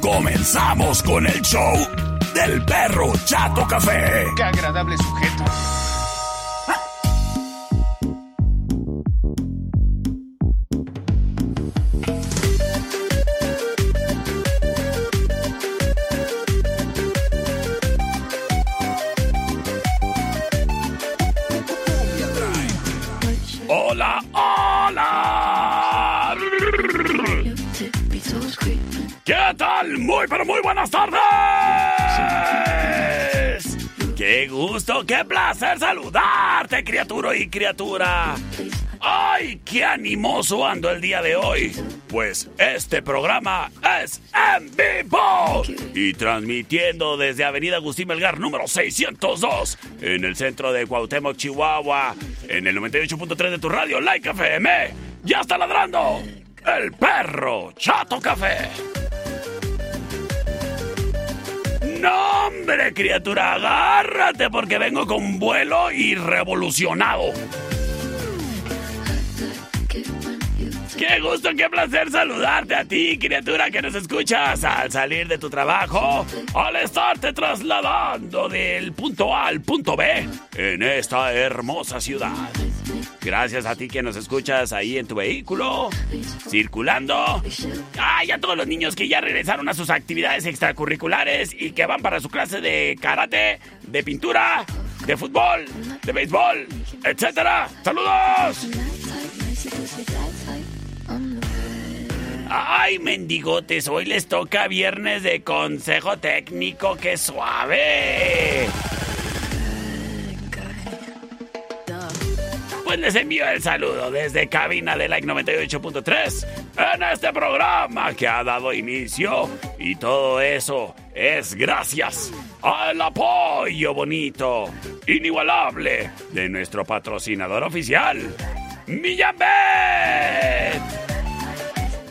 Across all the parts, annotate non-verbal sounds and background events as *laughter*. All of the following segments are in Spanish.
Comenzamos con el show del perro Chato Café. Qué agradable sujeto. Muy, pero muy buenas tardes. Qué gusto, qué placer saludarte, criatura y criatura. ¡Ay, qué animoso ando el día de hoy! Pues este programa es en vivo y transmitiendo desde Avenida Agustín Melgar número 602 en el centro de Cuauhtémoc, Chihuahua, en el 98.3 de tu radio Like FM. ¡Ya está ladrando! El perro Chato Café. No, hombre, criatura, agárrate porque vengo con vuelo y revolucionado. Qué gusto, qué placer saludarte a ti, criatura que nos escuchas al salir de tu trabajo, al estarte trasladando del punto A al punto B en esta hermosa ciudad. Gracias a ti que nos escuchas ahí en tu vehículo, circulando. Ay, a todos los niños que ya regresaron a sus actividades extracurriculares y que van para su clase de karate, de pintura, de fútbol, de béisbol, etcétera. ¡Saludos! Ay, mendigotes, hoy les toca viernes de consejo técnico, qué suave. Pues les envío el saludo desde cabina de Like 98.3 en este programa que ha dado inicio y todo eso es gracias al apoyo bonito, inigualable de nuestro patrocinador oficial, Millambet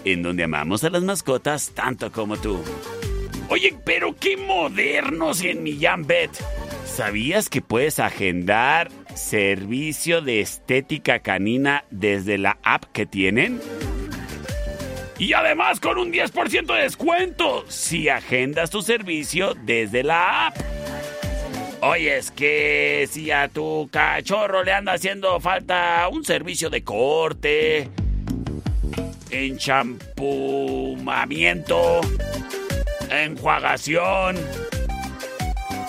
en donde amamos a las mascotas tanto como tú. Oye, pero qué modernos en Millán Bet. ¿Sabías que puedes agendar servicio de estética canina desde la app que tienen? Y además con un 10% de descuento si agendas tu servicio desde la app. Oye, es que si a tu cachorro le anda haciendo falta un servicio de corte, enchampumamiento, enjuagación.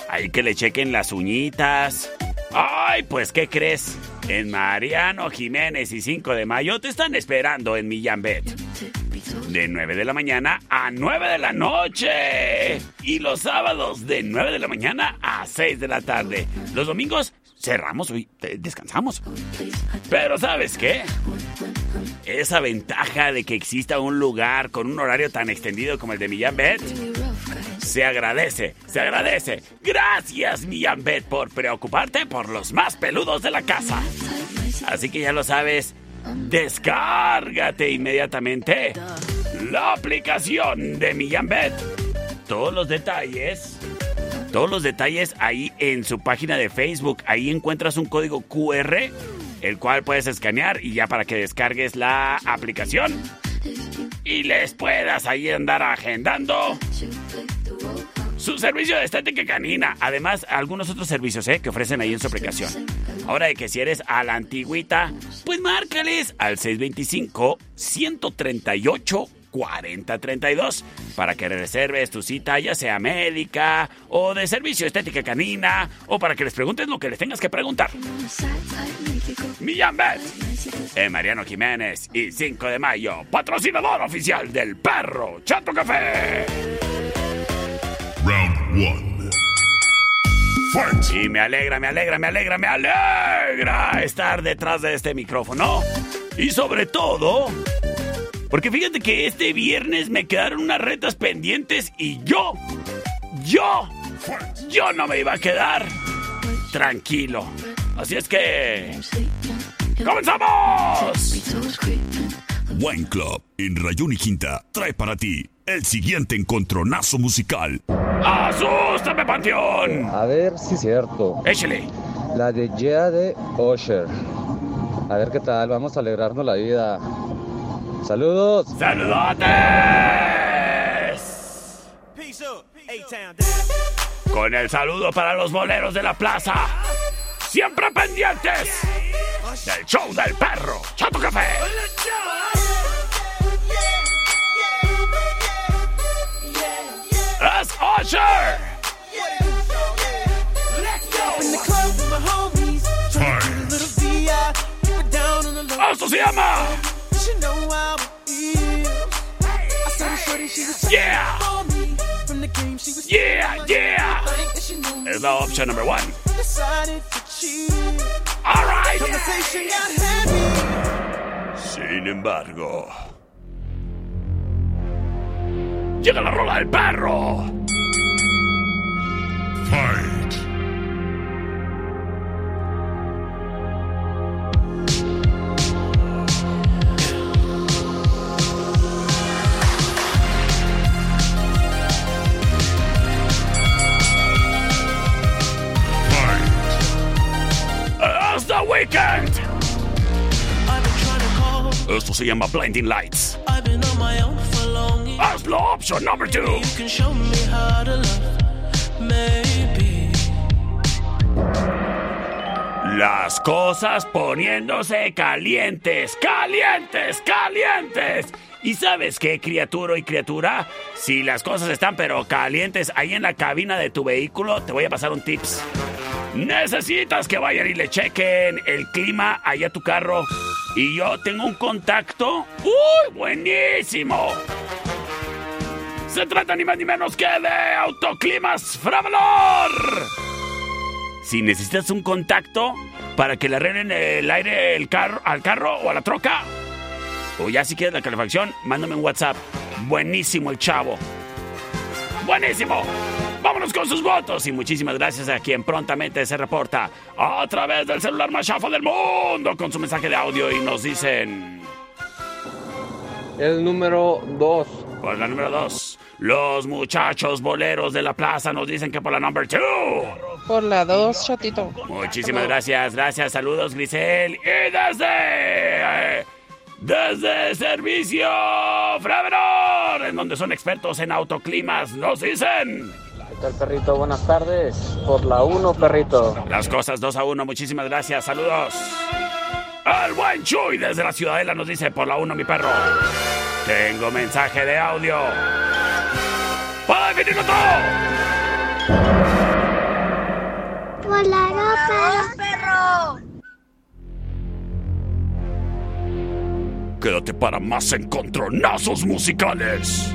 Hay que le chequen las uñitas. Ay, pues, ¿qué crees? En Mariano Jiménez y 5 de mayo te están esperando en Millambet. De 9 de la mañana a 9 de la noche. Y los sábados de 9 de la mañana a 6 de la tarde. Los domingos cerramos hoy, descansamos. Pero ¿sabes qué? Esa ventaja de que exista un lugar con un horario tan extendido como el de Millán Bet se agradece, se agradece. Gracias Millán Bet por preocuparte por los más peludos de la casa. Así que ya lo sabes, descárgate inmediatamente la aplicación de Millán Bet. Todos los detalles todos los detalles ahí en su página de Facebook. Ahí encuentras un código QR, el cual puedes escanear y ya para que descargues la aplicación y les puedas ahí andar agendando su servicio de estética canina. Además, algunos otros servicios ¿eh? que ofrecen ahí en su aplicación. Ahora de que si eres a la antigüita, pues márcales al 625 138 4032 para que reserves tu cita, ya sea médica o de servicio estética canina o para que les preguntes lo que les tengas que preguntar. Millán Bet, eh, Mariano Jiménez y 5 de mayo, patrocinador oficial del perro Chato Café. Round 1. Y me alegra, me alegra, me alegra, me alegra estar detrás de este micrófono. Y sobre todo, porque fíjate que este viernes me quedaron unas retas pendientes y yo, yo, yo no me iba a quedar tranquilo. Así es que... ¡Comenzamos! Wine Club en Rayón y Quinta trae para ti el siguiente encontronazo musical. ¡Asústame, Panteón! A ver si es cierto. Échale. La de Yeah de Osher. A ver qué tal, vamos a alegrarnos la vida. Saludos. ¡Saludotes! Con el saludo para los boleros de la plaza. Siempre pendientes del show del perro. Chato Café. Es Usher. Esto se llama know how. I she was yeah. for me. From the game, she was yeah, yeah. It's now option number one. Decided to cheat. All right. Conversation got heavy. Sin embargo. Llega la rola del perro. Fight. Weekend. Esto se llama Blinding Lights. La opción number two. Las cosas poniéndose calientes, calientes, calientes. ¿Y sabes qué, criatura y criatura? Si las cosas están pero calientes ahí en la cabina de tu vehículo, te voy a pasar un tips. Necesitas que vayan y le chequen el clima allá a tu carro. Y yo tengo un contacto. ¡Uy, buenísimo! Se trata ni más ni menos que de Autoclimas Fravalor. Si necesitas un contacto para que le arreglen el aire el carro, al carro o a la troca, o ya si quieres la calefacción, mándame un WhatsApp. Buenísimo el chavo. Buenísimo. Vámonos con sus votos y muchísimas gracias a quien prontamente se reporta a través del celular más chafo del mundo con su mensaje de audio y nos dicen... El número 2. Por la número 2, los muchachos boleros de la plaza nos dicen que por la number 2. Por la 2, chatito. Muchísimas gracias, gracias, saludos Grisel. Y desde... eh, desde Servicio Fravenor, en donde son expertos en autoclimas, nos dicen... ¿Qué tal, perrito? Buenas tardes. Por la 1, perrito. Las cosas 2 a 1, muchísimas gracias, saludos. El buen Chuy desde la Ciudadela nos dice por la 1, mi perro. Tengo mensaje de audio. ¡Para definirlo todo! Por la ropa. Quédate para más encontronazos musicales.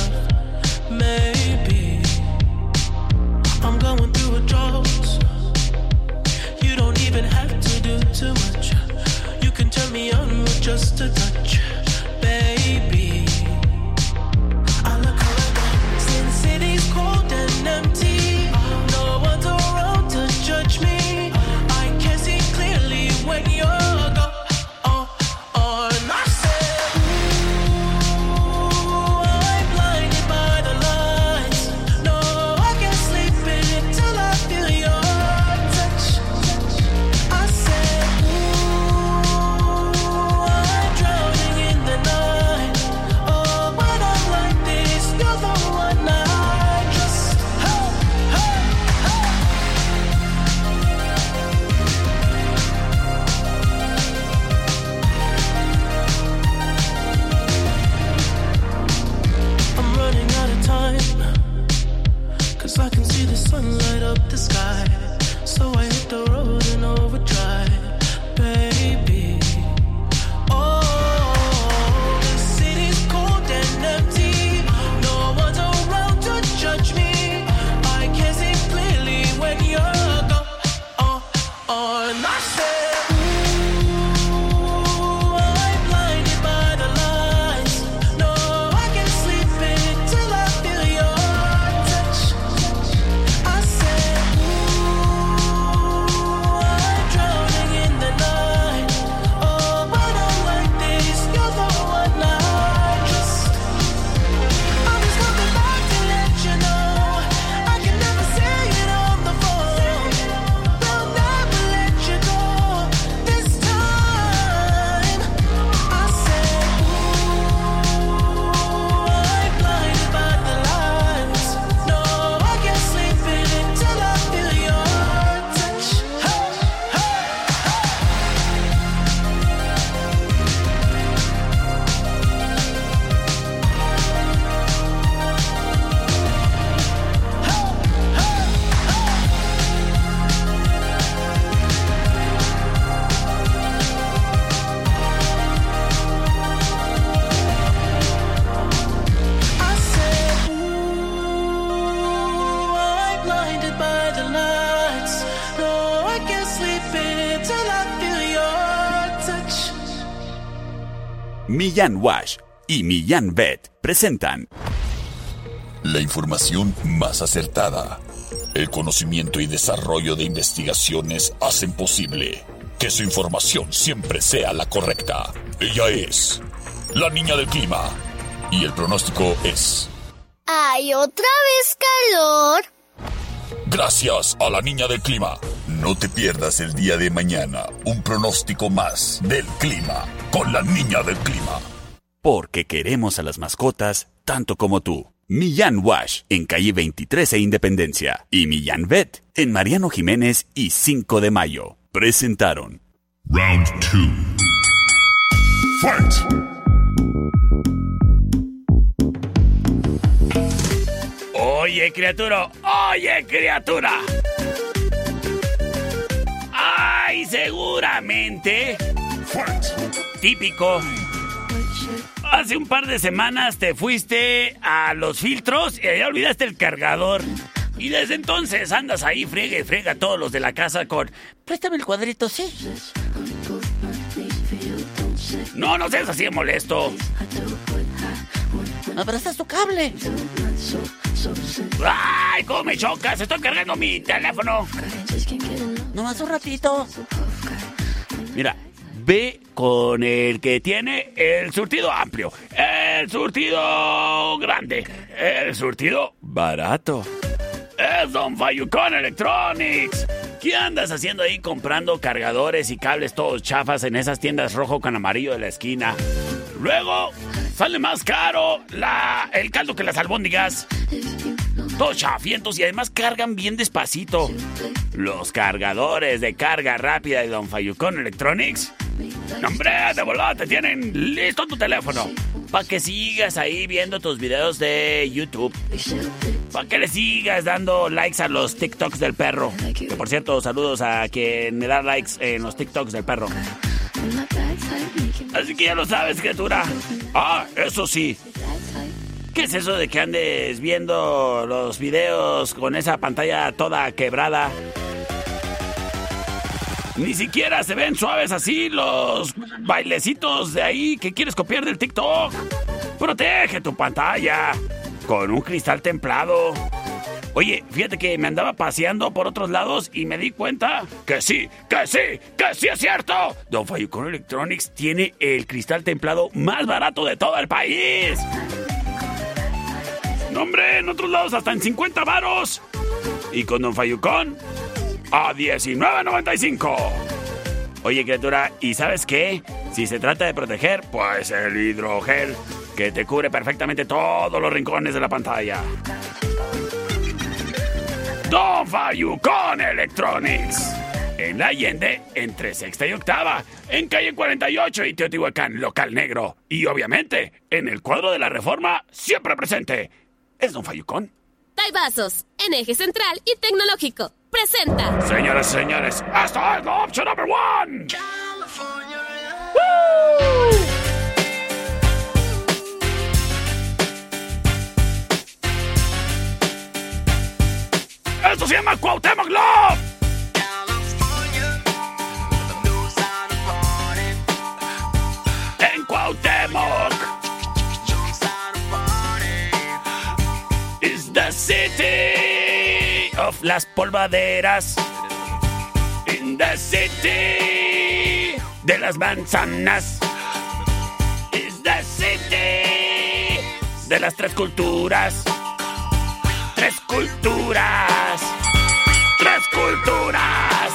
even have to do too much. You can turn me on with just a touch, baby. I look around, since city's cold and empty. Millán Wash y Millán Vet presentan La información más acertada. El conocimiento y desarrollo de investigaciones hacen posible que su información siempre sea la correcta. Ella es la niña del clima. Y el pronóstico es... ¿Hay otra vez calor? Gracias a la niña del clima. No te pierdas el día de mañana un pronóstico más del clima con la niña del clima. Porque queremos a las mascotas tanto como tú. Millán Wash en calle 23 e Independencia y Millán Vet en Mariano Jiménez y 5 de Mayo. Presentaron Round 2. Fight! Oye, criatura, oye, criatura. Seguramente. Típico. Hace un par de semanas te fuiste a los filtros y allá olvidaste el cargador. Y desde entonces andas ahí, friega y frega a todos los de la casa con... Préstame el cuadrito, sí. No, no seas así de molesto. ¿Me prestas tu cable? ¡Ay, cómo me chocas! Estoy cargando mi teléfono. Nomás un ratito. Mira, ve con el que tiene el surtido amplio, el surtido grande, el surtido barato. Es Don Fayucon Electronics. ¿Qué andas haciendo ahí comprando cargadores y cables todos chafas en esas tiendas rojo con amarillo de la esquina? Luego sale más caro la, el caldo que las albóndigas. Todos chafientos y además cargan bien despacito. Los cargadores de carga rápida de Don Fayucon Electronics. Hombre, de volada te tienen listo tu teléfono. Para que sigas ahí viendo tus videos de YouTube. Para que le sigas dando likes a los TikToks del perro. Por cierto, saludos a quien me da likes en los TikToks del perro. Así que ya lo sabes, criatura. Ah, eso sí. ¿Qué es eso de que andes viendo los videos con esa pantalla toda quebrada? Ni siquiera se ven suaves así los bailecitos de ahí que quieres copiar del TikTok. Protege tu pantalla con un cristal templado. Oye, fíjate que me andaba paseando por otros lados y me di cuenta que sí, que sí, que sí es cierto. Don Fayucon Electronics tiene el cristal templado más barato de todo el país. No, hombre, en otros lados hasta en 50 varos. Y con Don Fayucon a 19.95. Oye, criatura, ¿y sabes qué? Si se trata de proteger, pues el hidrogel, que te cubre perfectamente todos los rincones de la pantalla. Don Fayucon Electronics. En la Allende, entre sexta y octava, en calle 48 y Teotihuacán, local negro. Y obviamente, en el cuadro de la reforma, siempre presente. ¿Es Don Fayucon? Taibazos, en eje central y tecnológico. Presenta. Señoras y señores, esta es la opción number one. Esto se llama Cuauhtémoc Love. En Cuauhtémoc. Is the city of las polvaderas. In the city de las manzanas. Is the city de las tres culturas. Tres culturas. Tres culturas.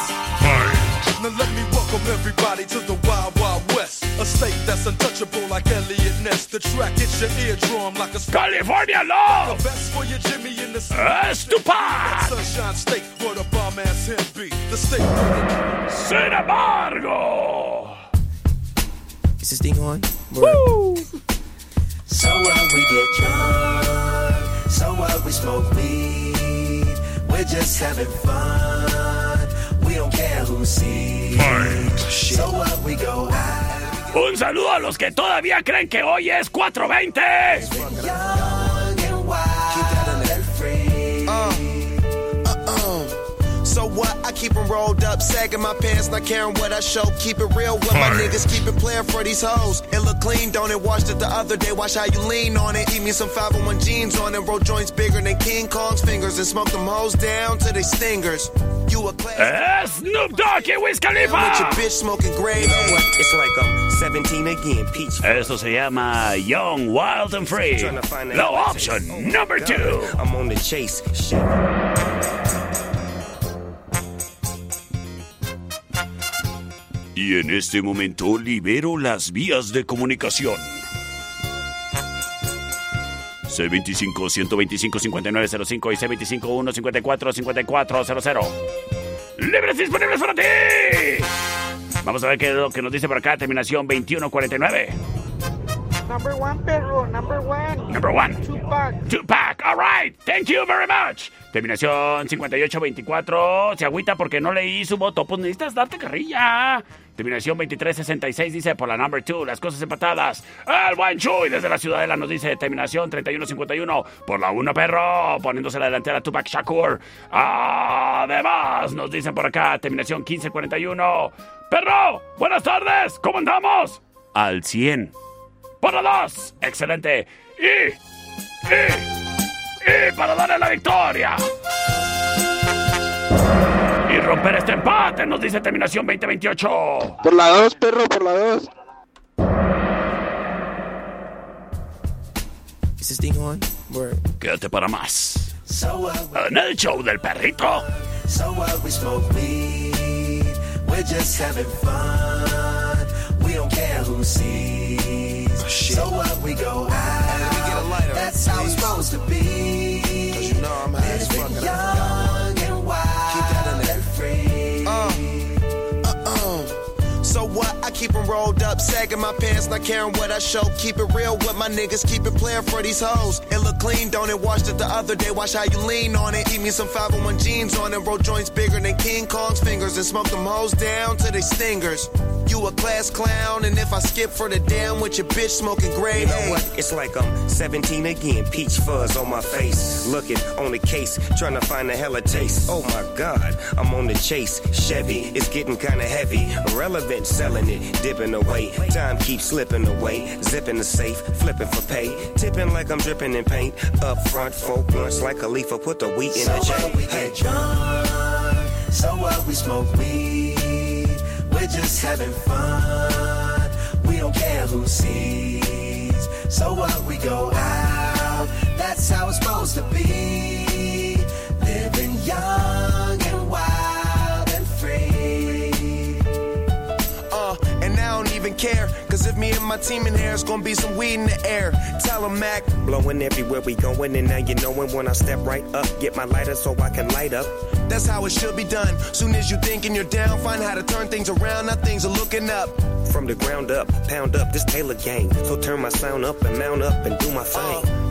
Now let me welcome everybody to the Wild Wild West. A state that's untouchable like Elliot Ness. The track hits your eardrum like a California Love. The best for your Jimmy in the Es. Sunshine State, where the bomb ass him be. The state. Sin embargo. Is this thing on? Woo! So what we get drunk, so what we smoke weed. We're just having fun. We don't care who sees. So what we go out. Un saludo a los que todavía creen que hoy es 420. So what? I keep them rolled up, sagging my pants, not caring what I show. Keep it real with my niggas, keep it playing for these hoes. It look clean, don't it? Washed it the other day, watch how you lean on it. Eat me some 501 jeans on it, roll joints bigger than King Kong's fingers, and smoke them hoes down to they stingers. You a class. Eh, Snoop Dogg y Wiz With your Khalifa. bitch smoking gray. You know what? It's like I'm 17 again, peach. Esto se llama Young, Wild and Free. Trying to find that Low option Oh, number two. I'm on the chase. Shit. Y en este momento libero las vías de comunicación. C25-125-5905 y C25-154-5400. ¡Libres disponibles para ti! Vamos a ver qué es lo que nos dice por acá. Terminación 2149. Number one, perro. Number one. Number one. Tupac. Tupac. All right. Thank you very much. Terminación 5824. Se agüita porque no leí su voto. Pues necesitas darte carrilla. Terminación 2366 dice por la number two. Las cosas empatadas. El buen Chuy desde la Ciudadela nos dice terminación 3151 por la 1 perro. Poniéndose la delantera Tupac Shakur. Además nos dicen por acá terminación 1541. Perro. Buenas tardes. ¿Cómo andamos? Al 100. Por la 2. Excelente. Y... Y... Y para darle la victoria. Y romper este empate, nos dice terminación 2028. Por la 2, perro, por la 2. Is this thing on? Quédate para más. En el show del perrito. So what? We smoke weed. We're just having fun. We don't care who sees. So what? We go out. That's how it's supposed to be. Cause you know I'm high as fuck. I keep them rolled up, sagging my pants, not caring what I show. Keep it real with my niggas, keep it playing for these hoes. It look clean, don't it? Washed it the other day, watch how you lean on it. Eat me some 501 jeans on it, roll joints bigger than King Kong's fingers, and smoke them hoes down to they stingers. You a class clown, and if I skip for the damn with your bitch smoking gray You know what? It's like I'm 17 again. Peach fuzz on my face. Looking on the case, trying to find a hella taste. Oh my god, I'm on the chase. Chevy, it's getting kinda heavy. Irrelevant, selling it, dipping away. Time keeps slipping away. Zipping the safe, flipping for pay. Tipping like I'm dripping in paint. Up front, four blunts like a leaf. Put the wheat in So the J. what, we get drunk. So what, we smoke weed. We're just having fun. We don't care who sees. So what, we go out. That's how it's supposed to be. Living young even care. Cause if me and my team in here, it's gonna be some weed in the air. Tell 'em, Mac. Blowing everywhere we going, and now you knowin' when I step right up. Get my lighter so I can light up. That's how it should be done. Soon as you thinking you're down, find how to turn things around. Now things are looking up. From the ground up, pound up this Taylor gang. So turn my sound up and mount up and do my thing.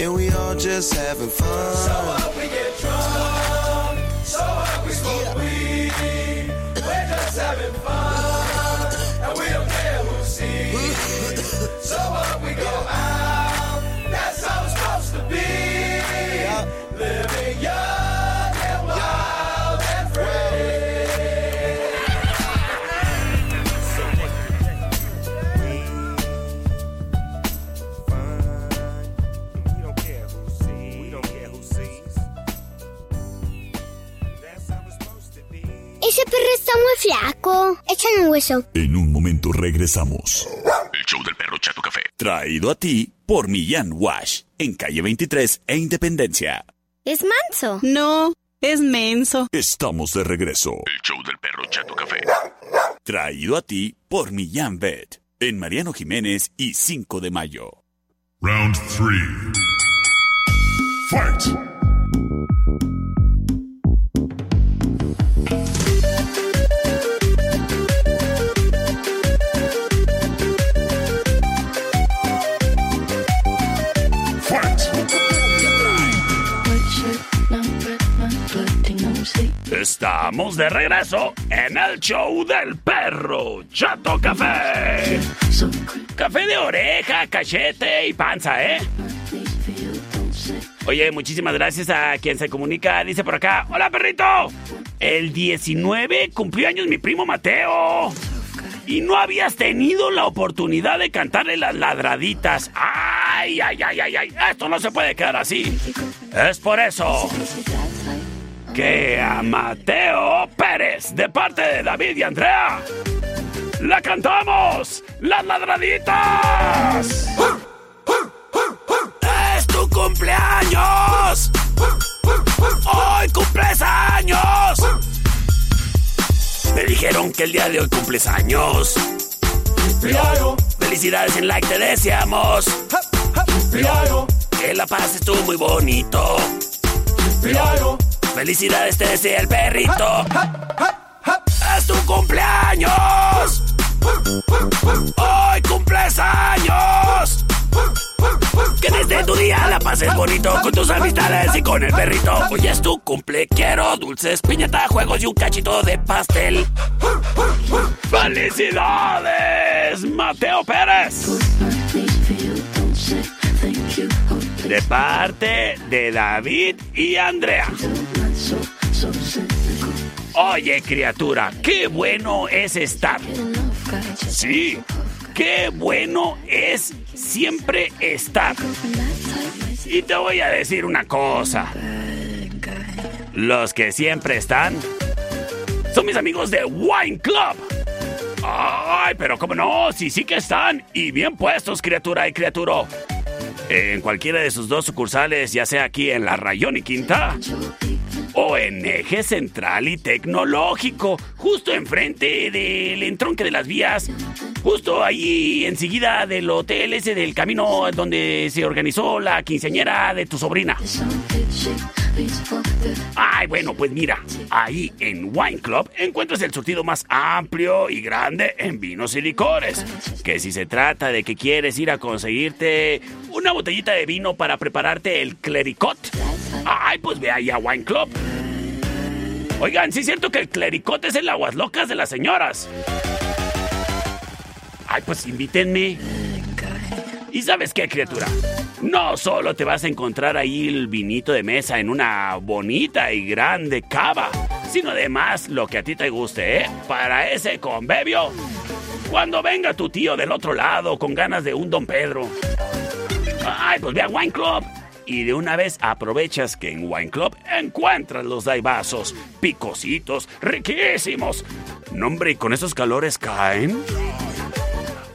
and we all just having fun. So what, we get drunk. So what, we smoke weed. We're just having fun. And we don't care who sees. *laughs* So what, we go out. Ese perro está muy flaco. Échale un hueso. En un momento regresamos. El show del perro Chato Café. Traído a ti por Millán Wash. En calle 23 e Independencia. Es manso. No, es menso. Estamos de regreso. El show del perro Chato Café. Traído a ti por Millán Vet. En Mariano Jiménez y 5 de mayo. Round 3. Fight. Estamos de regreso en el show del perro Chato Café. Café de oreja, cachete y panza, ¿eh? Oye, muchísimas gracias a quien se comunica. Dice por acá, hola perrito. El 19 cumplió años mi primo Mateo. Y no habías tenido la oportunidad de cantarle las ladraditas. Ay, ay, ay, ay, ay. Esto no se puede quedar así. Es por eso que a Mateo Pérez, de parte de David y Andrea, la cantamos las ladraditas. ¡Es tu cumpleaños! ¡Hoy cumples años! Me dijeron que el día de hoy cumples años. Felicidades en like te deseamos. Que la pases tú muy bonito. Felicidades te desea el perrito. ¡Es tu cumpleaños! ¡Hoy cumples años! Que desde tu día la pases bonito con tus amistades y con el perrito. Hoy es tu cumple, quiero dulces, piñata, juegos y un cachito de pastel. ¡Felicidades, Mateo Pérez! De parte de David y Andrea. Oye, criatura, qué bueno es estar. Sí, qué bueno es siempre estar. Y te voy a decir una cosa. Los que siempre están son mis amigos de Wine Club. Ay, pero cómo no, sí, sí que están. Y bien puestos, criatura y criaturo. En cualquiera de sus dos sucursales, ya sea aquí en la Rayón y Quinta o en eje central y tecnológico, justo enfrente del entronque de las vías, justo ahí enseguida del hotel ese del camino donde se organizó la quinceañera de tu sobrina. Ay, bueno, pues mira, ahí en Wine Club encuentras el surtido más amplio y grande en vinos y licores. Que si se trata de que quieres ir a conseguirte una botellita de vino para prepararte el clericot, ay, pues ve ahí a Wine Club. Oigan, sí es cierto que el clericot es el aguas locas de las señoras. Ay, pues invítenme. ¿Y sabes qué, criatura? No solo te vas a encontrar ahí el vinito de mesa en una bonita y grande cava, sino además lo que a ti te guste, ¿eh? Para ese convivio. Cuando venga tu tío del otro lado con ganas de un Don Pedro. Ay, pues ve a Wine Club. Y de una vez aprovechas que en Wine Club encuentras los daibazos, picositos, riquísimos. No, ¿y con esos calores caen?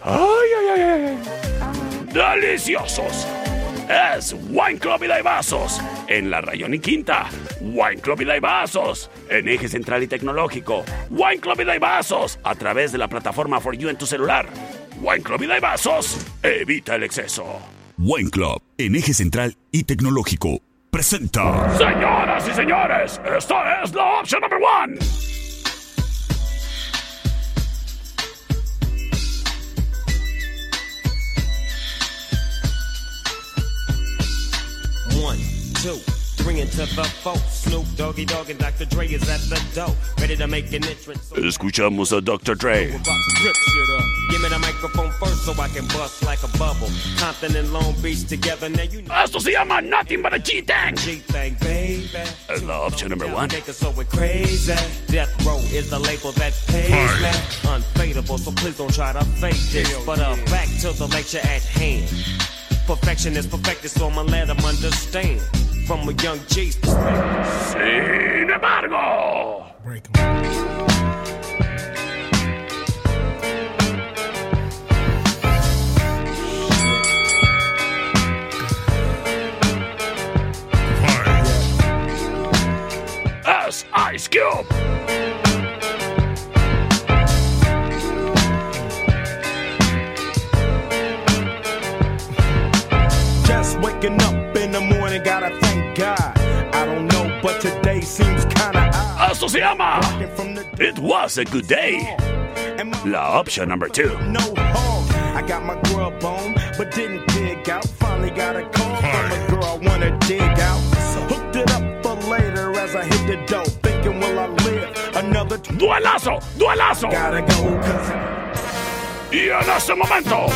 ¡Ay, ay, ay! ay. ¡Deliciosos! Es Wine Club y Daibazos en la Rayón y Quinta. Wine Club y Daibazos en Eje Central y Tecnológico. Wine Club y Daibazos a través de la plataforma For You en tu celular. Wine Club y Daibazos evita el exceso. Wine Club, en eje central y tecnológico, presenta. Señoras y señores, esta es la opción number one. One, two, three into the four. Snoop Doggy Dogg and Dr. Dre is at the door, ready to make an entrance. Escuchamos a Dr. Dre. rip shit up. Give me the microphone first so I can bust like a bubble. Compton and Long Beach together, now you know. Esto se llama Nothing But a G-Thing. G-Thing, baby. Es la opción number one. Make us so we're crazy. Death Row is the label that pays me. Unfadable, so please don't try to fake this. But uh, back to the lecture at hand. Perfection is perfected, so I'ma let them understand. From a young G's perspective. Sin embargo. It Was a Good Day. La option number two. No home. I got my grub on, but didn't dig out. Finally got a call from a girl I wanna dig out. Hooked it up for later as I hit the dough. Thinking, will I live another Duelazo, duelazo. Gotta go, cause Y en este momento,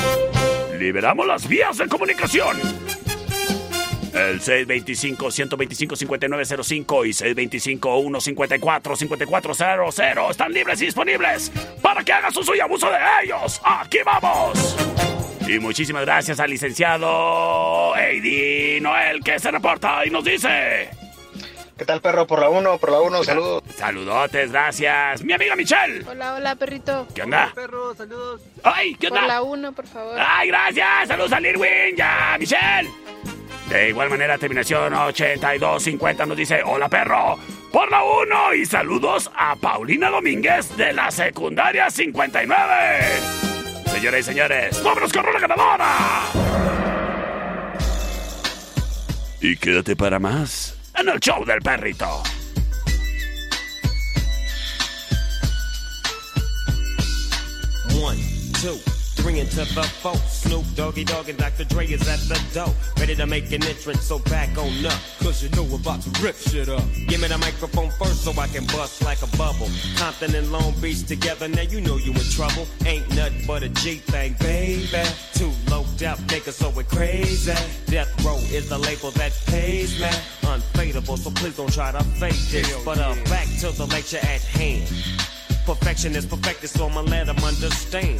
liberamos las vías de comunicación. El 625-125-5905 y 625-154-5400 están libres y disponibles para que haga su suyo abuso de ellos. ¡Aquí vamos! Y muchísimas gracias al licenciado Eddie Noel que se reporta y nos dice... ¿Qué tal, perro? Por la 1, por la 1, saludos. Saludotes, gracias. Mi amiga Michelle. Hola, hola, perrito. ¿Qué onda? perro, saludos. ¡Ay, qué onda! Por la 1, por favor. ¡Ay, gracias! ¡Saludos a Lirwin! ¡Ya, Michelle! De igual manera, terminación 8250 nos dice: Hola, perro. Por la 1 y saludos a Paulina Domínguez de la secundaria 59. Señoras y señores, ¡vámonos con la ganadora! Y quédate para más en el show del perrito. One, two, three to the four. Snoop Doggy Dogg and Dr. Dre is at the door. Ready to make an entrance, so back on up. Cause you know we're about to rip shit up. Give me the microphone first so I can bust like a bubble. Compton and Long Beach together, now you know you in trouble. Ain't nothing but a G thing, baby. Too low out niggas, so we're crazy. Death Row is the label that pays me. Unfadable, so please don't try to fake this. But uh, back to the lecture at hand. Perfection is perfected, so I'ma let them understand.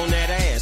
On that ass,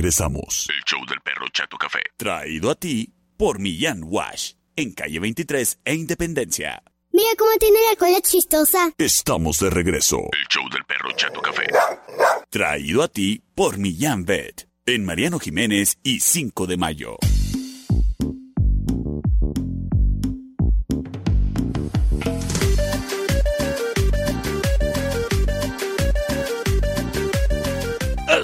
Regresamos. El show del perro Chato Café. Traído a ti por Millán Wash. En calle 23 e Independencia. Mira cómo tiene la cola chistosa. Estamos de regreso. El show del perro Chato Café. Traído a ti por Millán Vet. En Mariano Jiménez y 5 de mayo.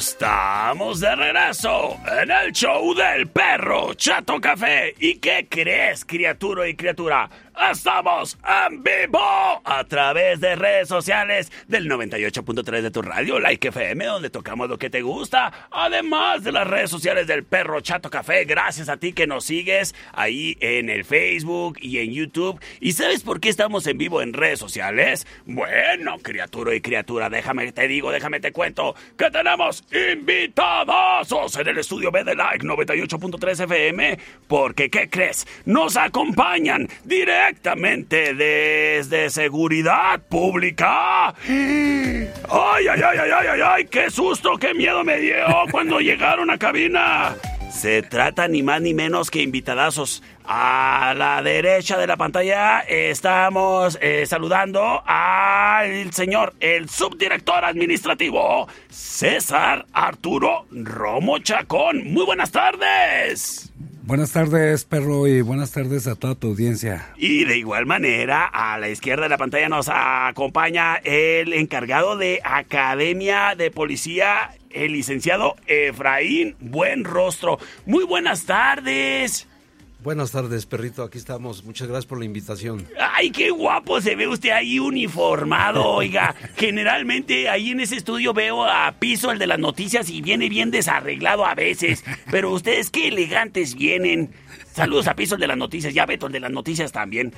Estamos de regreso en el show del perro Chato Café. ¿Y qué crees, criatura y criatura? Estamos en vivo a través de redes sociales del 98.3 de tu radio, Like FM, donde tocamos lo que te gusta. Además de las redes sociales del perro Chato Café, gracias a ti que nos sigues ahí en el Facebook y en YouTube. ¿Y sabes por qué estamos en vivo en redes sociales? Bueno, criatura y criatura, déjame te digo, déjame te cuento que tenemos invitados en el estudio B de Like 98.3 FM. Porque, ¿qué crees? Nos acompañan directamente desde Seguridad Pública. ¡Ay, ay, ay, ay, ay, ay, ay! ¡Qué susto, qué miedo me dio cuando llegaron a cabina! Se trata ni más ni menos que invitadazos. A la derecha de la pantalla estamos eh, saludando al señor, el subdirector administrativo, César Arturo Romo Chacón. Muy buenas tardes. Buenas tardes, perro, y buenas tardes a toda tu audiencia. Y de igual manera, a la izquierda de la pantalla nos acompaña el encargado de Academia de Policía, el licenciado Efraín Buen Rostro. Muy buenas tardes. Buenas tardes, perrito. Aquí estamos. Muchas gracias por la invitación. Ay, qué guapo se ve usted ahí uniformado, oiga. *laughs* Generalmente ahí en ese estudio veo a Piso, el de las noticias, y viene bien desarreglado a veces. Pero ustedes qué elegantes vienen. Saludos a Piso, el de las noticias, ya Beto, el de las noticias también.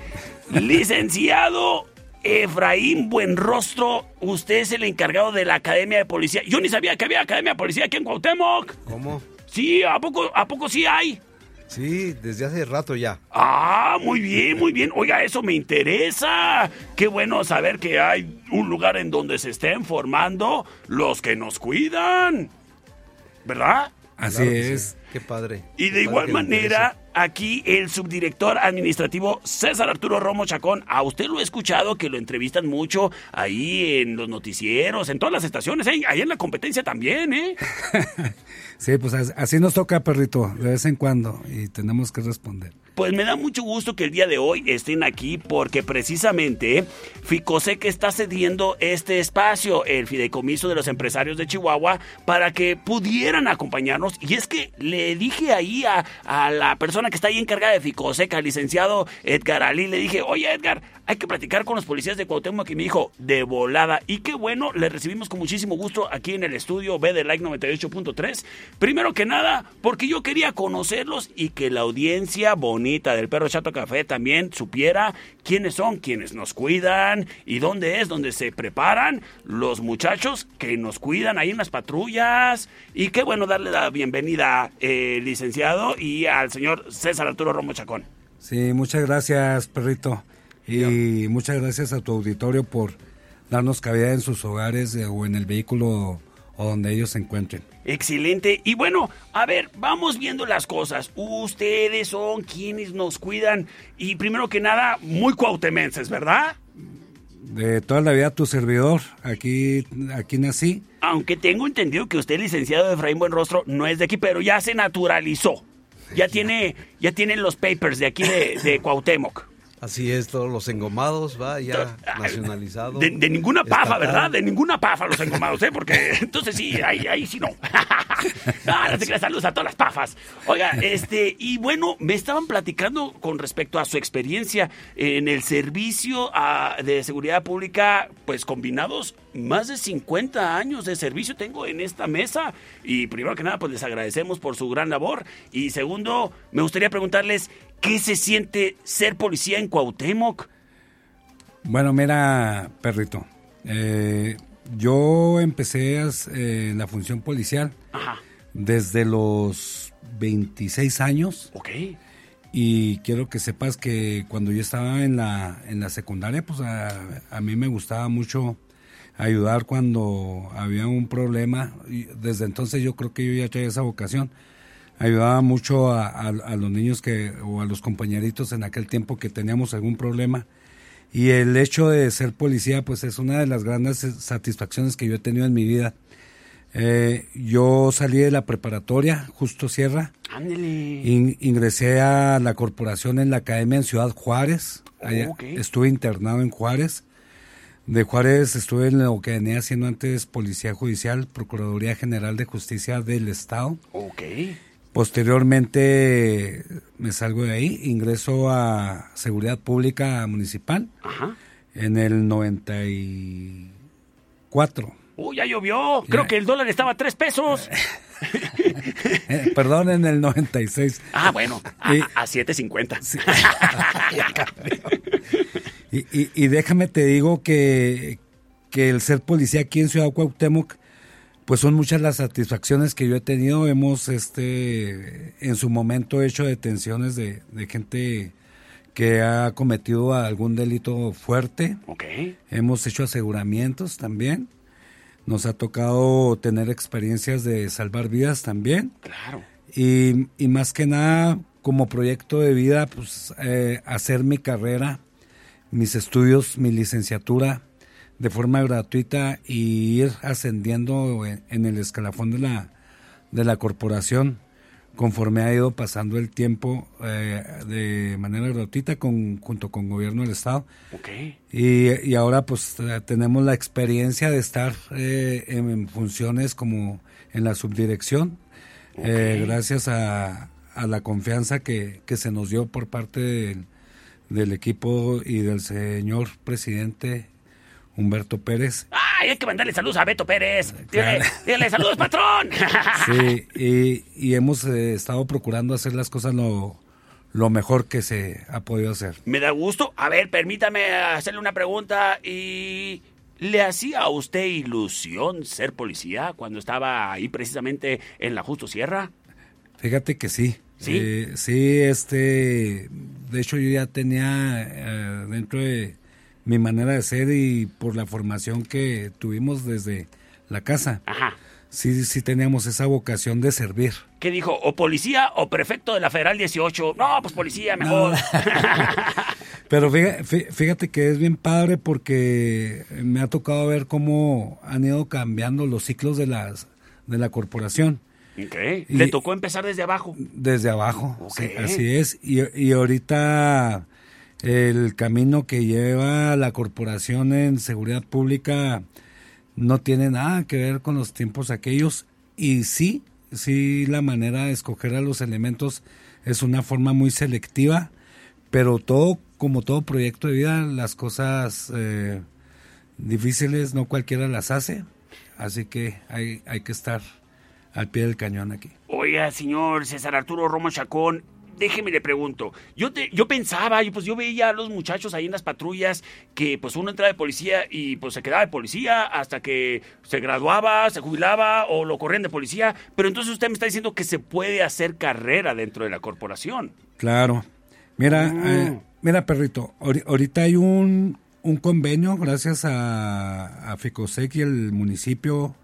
Licenciado Efraín Buenrostro, usted es el encargado de la Academia de Policía. Yo ni sabía que había Academia de Policía aquí en Cuauhtémoc. ¿Cómo? Sí, ¿a poco, a poco sí hay? Sí, desde hace rato ya. Ah, muy bien, muy bien. Oiga, eso me interesa. Qué bueno saber que hay un lugar en donde se estén formando los que nos cuidan. ¿Verdad? Así Claro es. sí. Qué padre. Y Qué de igual padre manera, aquí el subdirector administrativo César Arturo Romo Chacón, a usted lo he escuchado que lo entrevistan mucho ahí en los noticieros, en todas las estaciones, ¿eh? ahí en la competencia también, ¿eh? *laughs* Sí, pues as- así nos toca, perrito, de vez en cuando, y tenemos que responder. Pues me da mucho gusto que el día de hoy estén aquí porque precisamente Ficosec está cediendo este espacio, el fideicomiso de los empresarios de Chihuahua, para que pudieran acompañarnos. Y es que le dije ahí a, a la persona que está ahí encargada de Ficosec, al licenciado Edgar Ali, le dije, oye Edgar, hay que platicar con los policías de Cuauhtémoc y me dijo, de volada. Y qué bueno, le recibimos con muchísimo gusto aquí en el estudio B de Like 98.3. Primero que nada, porque yo quería conocerlos y que la audiencia bonita del Perro Chato Café también supiera quiénes son, quienes nos cuidan y dónde es donde se preparan los muchachos que nos cuidan ahí en las patrullas. Y qué bueno darle la bienvenida, eh, licenciado, y al señor César Arturo Romo Chacón. Sí, muchas gracias, perrito. Y muchas gracias a tu auditorio por darnos cabida en sus hogares eh, o en el vehículo o donde ellos se encuentren. Excelente. Y bueno, a ver, vamos viendo las cosas. Ustedes son quienes nos cuidan. Y primero que nada, muy cuautemenses, ¿verdad? De toda la vida tu servidor, aquí, aquí nací. Aunque tengo entendido que usted, licenciado Efraín Buenrostro, no es de aquí, pero ya se naturalizó. Ya tiene, ya tiene los papers de aquí de, de *laughs* Cuauhtémoc. Así es, todos los engomados, va, ya nacionalizado. De, de ninguna pafa, Estatal. ¿verdad? De ninguna pafa los engomados, ¿eh? Porque *laughs* entonces sí, ahí, ahí sí no. *laughs* *laughs* ah, no te creas, saludos a todas las pafas. Oiga, este, y bueno, me estaban platicando con respecto a su experiencia en el servicio ah, de seguridad pública, pues combinados, más de 50 años de servicio tengo en esta mesa. Y primero que nada, pues les agradecemos por su gran labor. Y segundo, me gustaría preguntarles, ¿qué se siente ser policía en Cuauhtémoc? Bueno, mira, perrito. eh, yo empecé as- eh, en la función policial Ajá. desde los 26 años. Ok. Y quiero que sepas que cuando yo estaba en la, en la secundaria, pues a, a mí me gustaba mucho ayudar cuando había un problema. Desde entonces yo creo que yo ya traía esa vocación. Ayudaba mucho a, a- a los niños que o a los compañeritos en aquel tiempo que teníamos algún problema. Y el hecho de ser policía, pues es una de las grandes satisfacciones que yo he tenido en mi vida. Eh, yo salí de la preparatoria, justo Sierra. Ándele. In- ingresé a la corporación en la academia en Ciudad Juárez. Allá ok. Estuve internado en Juárez. De Juárez estuve en lo que venía haciendo antes Policía Judicial, Procuraduría General de Justicia del Estado. Ok. Posteriormente me salgo de ahí, ingreso a Seguridad Pública Municipal Ajá. en el 94. Uy, ya llovió. Creo que el dólar estaba a tres pesos. *laughs* Perdón, en el 96. Ah, bueno, a, Y- a 7.50. *laughs* Y, y- y déjame te digo que, que el ser policía aquí en Ciudad Cuauhtémoc, pues son muchas las satisfacciones que yo he tenido. Hemos este en su momento hecho detenciones de, de gente que ha cometido algún delito fuerte. Ok. Hemos hecho aseguramientos también. Nos ha tocado tener experiencias de salvar vidas también. Claro. Y, y más que nada, como proyecto de vida, pues eh, hacer mi carrera, mis estudios, mi licenciatura de forma gratuita y ir ascendiendo en, el escalafón de la, de la corporación conforme ha ido pasando el tiempo eh, de manera gratuita con, junto con gobierno del estado. Ok. Y, y ahora pues eh, tenemos la experiencia de estar eh, en, en funciones como en la subdirección, eh, gracias a, a la confianza que, que se nos dio por parte del, del equipo y del señor presidente Humberto Pérez. ¡Ay, hay que mandarle saludos a Beto Pérez! Dígale, Claro. dígale, saludos, patrón. *laughs* Sí, y, y hemos eh, estado procurando hacer las cosas lo, lo mejor que se ha podido hacer. Me da gusto. A ver, permítame hacerle una pregunta. ¿Y le hacía a usted ilusión ser policía cuando estaba ahí precisamente en la Justo Sierra? Fíjate que sí. ¿Sí? Eh, sí, este, de hecho yo ya tenía eh, dentro de mi manera de ser y por la formación que tuvimos desde la casa. Ajá. Sí, sí teníamos esa vocación de servir. ¿Qué dijo? ¿O policía o prefecto de la Federal 18? No, pues policía, mejor. *laughs* Pero fíjate, fíjate que es bien padre porque me ha tocado ver cómo han ido cambiando los ciclos de las de la corporación. Ok. Y- Le tocó empezar desde abajo. Desde abajo, Ok. sí, así es. Y, y ahorita el camino que lleva la corporación en seguridad pública no tiene nada que ver con los tiempos aquellos. Y sí, sí, la manera de escoger a los elementos es una forma muy selectiva, pero todo, como todo proyecto de vida, las cosas eh, difíciles no cualquiera las hace. Así que hay, hay que estar al pie del cañón aquí. Oiga, señor César Arturo Romo Chacón, déjeme le pregunto. Yo te, yo pensaba, yo, pues yo veía a los muchachos ahí en las patrullas que pues uno entraba de policía y pues se quedaba de policía hasta que se graduaba, se jubilaba o lo corrían de policía. Pero entonces usted me está diciendo que se puede hacer carrera dentro de la corporación. Claro. Mira, Mm. eh, mira, perrito, ahori- ahorita hay un, un convenio gracias a, a FICOSEC y el municipio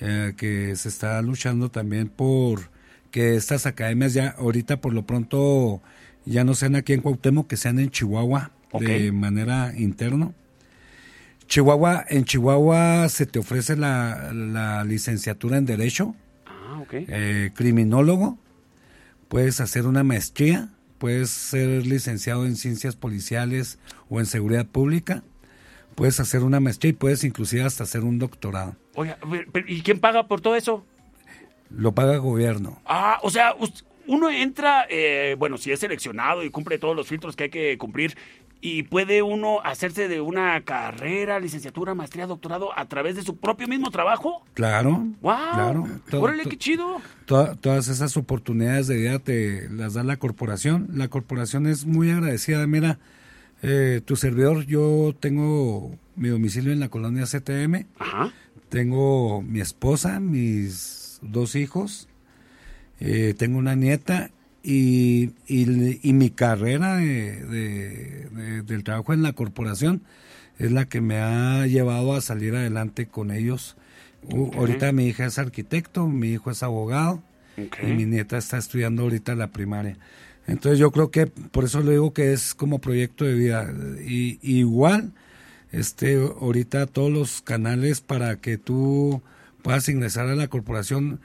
eh, que se está luchando también por que estas academias ya ahorita por lo pronto ya no sean aquí en Cuauhtémoc, que sean en Chihuahua de manera interna. Chihuahua, en Chihuahua se te ofrece la, la licenciatura en Derecho, Ah, eh, criminólogo, puedes hacer una maestría, puedes ser licenciado en ciencias policiales o en seguridad pública, puedes hacer una maestría y puedes inclusive hasta hacer un doctorado. Oiga, ¿y quién paga por todo eso? Lo paga el gobierno. Ah, o sea, uno entra, eh, bueno, si es seleccionado y cumple todos los filtros que hay que cumplir, y puede uno hacerse de una carrera, licenciatura, maestría, doctorado a través de su propio mismo trabajo. Claro. ¡Wow! Claro. To- ¡Órale, qué chido! to- todas esas oportunidades de vida te las da la corporación. La corporación es muy agradecida. Mira, eh, tu servidor, yo tengo mi domicilio en la colonia CTM. Ajá. Tengo mi esposa, mis dos hijos, eh, tengo una nieta y, y, y mi carrera de- de- de- del trabajo en la corporación es la que me ha llevado a salir adelante con ellos. Ahorita mi hija es arquitecto, mi hijo es abogado y mi nieta está estudiando ahorita la primaria. Entonces yo creo que por eso le digo que es como proyecto de vida. Y, y igual, este, ahorita todos los canales para que tú puedas ingresar a la corporación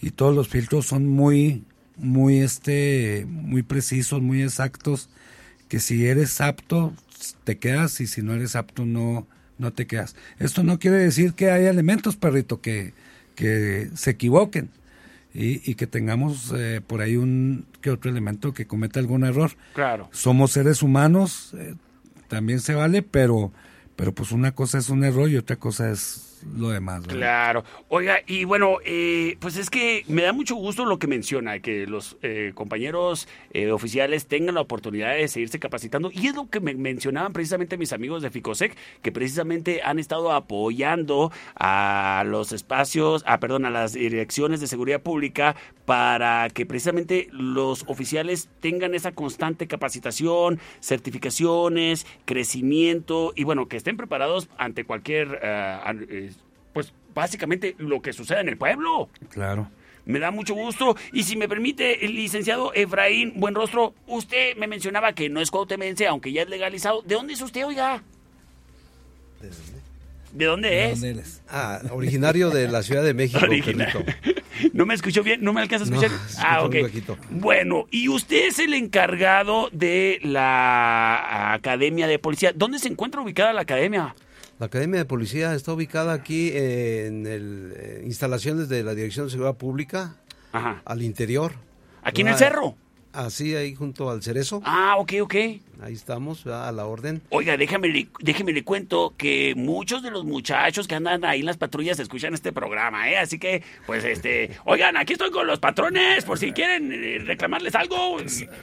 y todos los filtros son muy, muy, este, muy precisos, muy exactos, que si eres apto te quedas y si no eres apto no, no te quedas. Esto no quiere decir que haya elementos, perrito, que, que se equivoquen y, y que tengamos eh, por ahí un que otro elemento que cometa algún error. Claro. Somos seres humanos, eh, también se vale, pero, pero pues una cosa es un error y otra cosa es lo demás. ¿verdad? Claro. Oiga, y bueno, eh, pues es que me da mucho gusto lo que menciona, que los eh, compañeros eh, oficiales tengan la oportunidad de seguirse capacitando. Y es lo que me mencionaban precisamente mis amigos de Ficosec, que precisamente han estado apoyando a los espacios, a, perdón, a las direcciones de seguridad pública para que precisamente los oficiales tengan esa constante capacitación, certificaciones, crecimiento y bueno, que estén preparados ante cualquier, eh, pues básicamente lo que suceda en el pueblo. Claro. Me da mucho gusto. Y si me permite, el licenciado Efraín Buenrostro, usted me mencionaba que no es cuautemense, aunque ya es legalizado. ¿De dónde es usted, oiga? ¿De dónde es? Ah, originario de la Ciudad de México. *laughs* ¿No me escuchó bien? ¿No me alcanza a escuchar? ah, ok. Bueno, y usted es el encargado de la Academia de Policía. ¿Dónde se encuentra ubicada la academia? La Academia de Policía está ubicada aquí eh, en el, eh, instalaciones de la Dirección de Seguridad Pública, Ajá. al interior. ¿Aquí en el cerro? Así, ahí junto al cerezo. Ah, ok, ok. Ahí estamos, ¿verdad? a la orden. Oiga, déjame, le- déjeme le cuento que muchos de los muchachos que andan ahí en las patrullas escuchan este programa, ¿eh? Así que, pues, este, *laughs* oigan, aquí estoy con los patrones, por si quieren eh, reclamarles algo.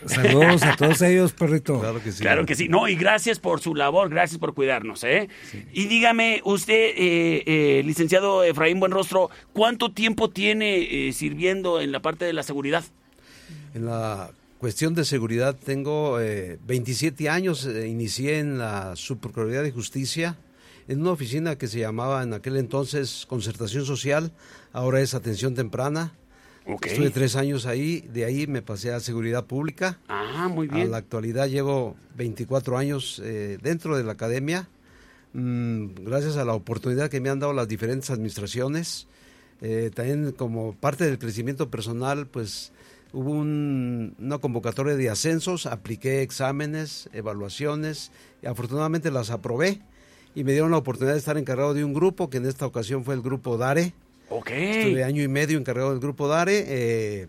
Saludos a todos *laughs* ellos, perrito. Claro que sí. Claro que sí. No, y gracias por su labor, gracias por cuidarnos, ¿eh? Y dígame, usted, eh, eh, licenciado Efraín Buenrostro, ¿cuánto tiempo tiene eh, sirviendo en la parte de la seguridad? En la cuestión de seguridad tengo eh, 27 años, eh, inicié en la Subprocuraduría de Justicia, en una oficina que se llamaba en aquel entonces Concertación Social, ahora es Atención Temprana. Ok. Estuve tres años ahí, de ahí me pasé a Seguridad Pública. Ah, muy A bien. la actualidad llevo 24 años eh, dentro de la academia, mm, gracias a la oportunidad que me han dado las diferentes administraciones. Eh, también como parte del crecimiento personal, pues hubo un- una convocatoria de ascensos, apliqué exámenes, evaluaciones, y afortunadamente las aprobé y me dieron la oportunidad de estar encargado de un grupo, que en esta ocasión fue el grupo DARE. Ok. Estuve año y medio encargado del grupo DARE, eh,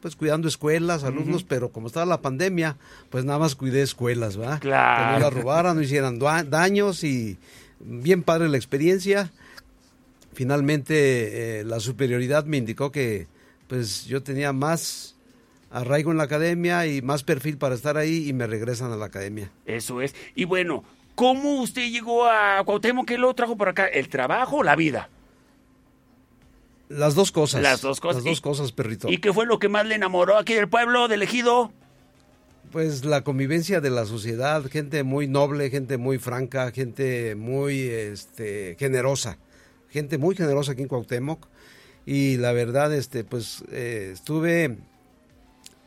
pues cuidando escuelas, alumnos, pero como estaba la pandemia, pues nada más cuidé escuelas, ¿verdad? Claro. Que no las robaran, no hicieran daños y bien padre la experiencia. Finalmente eh, la superioridad me indicó que pues yo tenía más arraigo en la academia y más perfil para estar ahí y me regresan a la academia. Eso es. Y bueno, ¿cómo usted llegó a Cuauhtémoc? ¿Qué lo trajo por acá? ¿El trabajo o la vida? Las dos cosas. Las dos cosas. Las dos ¿Y- cosas, perrito. ¿Y qué fue lo que más le enamoró aquí del pueblo, del ejido? Pues la convivencia de la sociedad, gente muy noble, gente muy franca, gente muy este, generosa, gente muy generosa aquí en Cuauhtémoc. Y la verdad, este, pues eh, estuve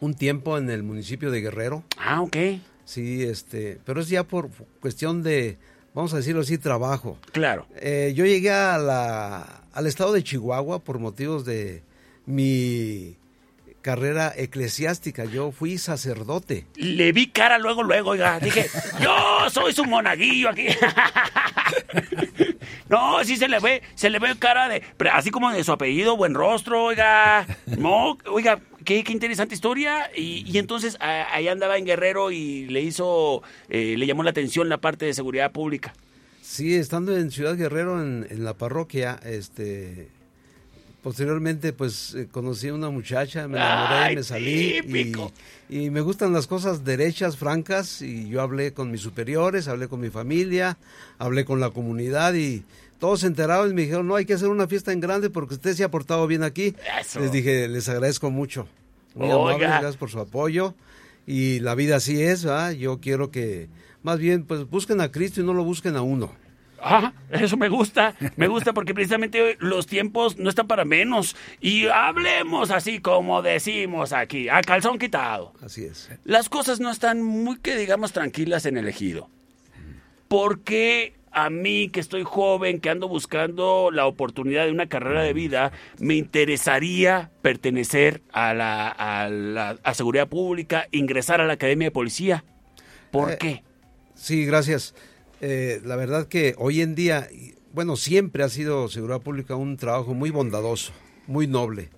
un tiempo en el municipio de Guerrero. Ah, ok. Sí, este, pero es ya por cuestión de, vamos a decirlo así, trabajo. Claro. Eh, yo llegué a la, al estado de Chihuahua por motivos de mi carrera eclesiástica. Yo fui sacerdote. Le vi cara luego, luego, oiga. Dije, *laughs* yo soy su monaguillo aquí. *laughs* No, sí se le ve, se le ve cara de, así como de su apellido, buen rostro, oiga. No, oiga, qué, qué interesante historia. Y, y entonces a- ahí andaba en Guerrero y le hizo, eh, le llamó la atención la parte de seguridad pública. Sí, estando en Ciudad Guerrero, en, en la parroquia, este, posteriormente, pues, eh, conocí a una muchacha, me enamoré, Ay, me salí, típico. y, y me gustan las cosas derechas, francas, y yo hablé con mis superiores, hablé con mi familia, hablé con la comunidad, y todos se enteraron y me dijeron, no, hay que hacer una fiesta en grande porque usted se ha portado bien aquí. Eso. Les dije, les agradezco mucho, muy amables, gracias por su apoyo, y la vida así es, ¿verdad? Yo quiero que, más bien, pues, busquen a Cristo y no lo busquen a uno. Ah, eso me gusta, me gusta porque precisamente los tiempos no están para menos. Y hablemos así como decimos aquí, a calzón quitado. Así es. Las cosas no están muy que digamos tranquilas en el ejido. ¿Por qué a mí que estoy joven, que ando buscando la oportunidad de una carrera de vida, me interesaría pertenecer a la, a la a seguridad pública, ingresar a la Academia de Policía? ¿Por Eh, qué? Sí, gracias. Eh, la verdad que hoy en día, bueno, siempre ha sido seguridad pública un trabajo muy bondadoso, muy noble.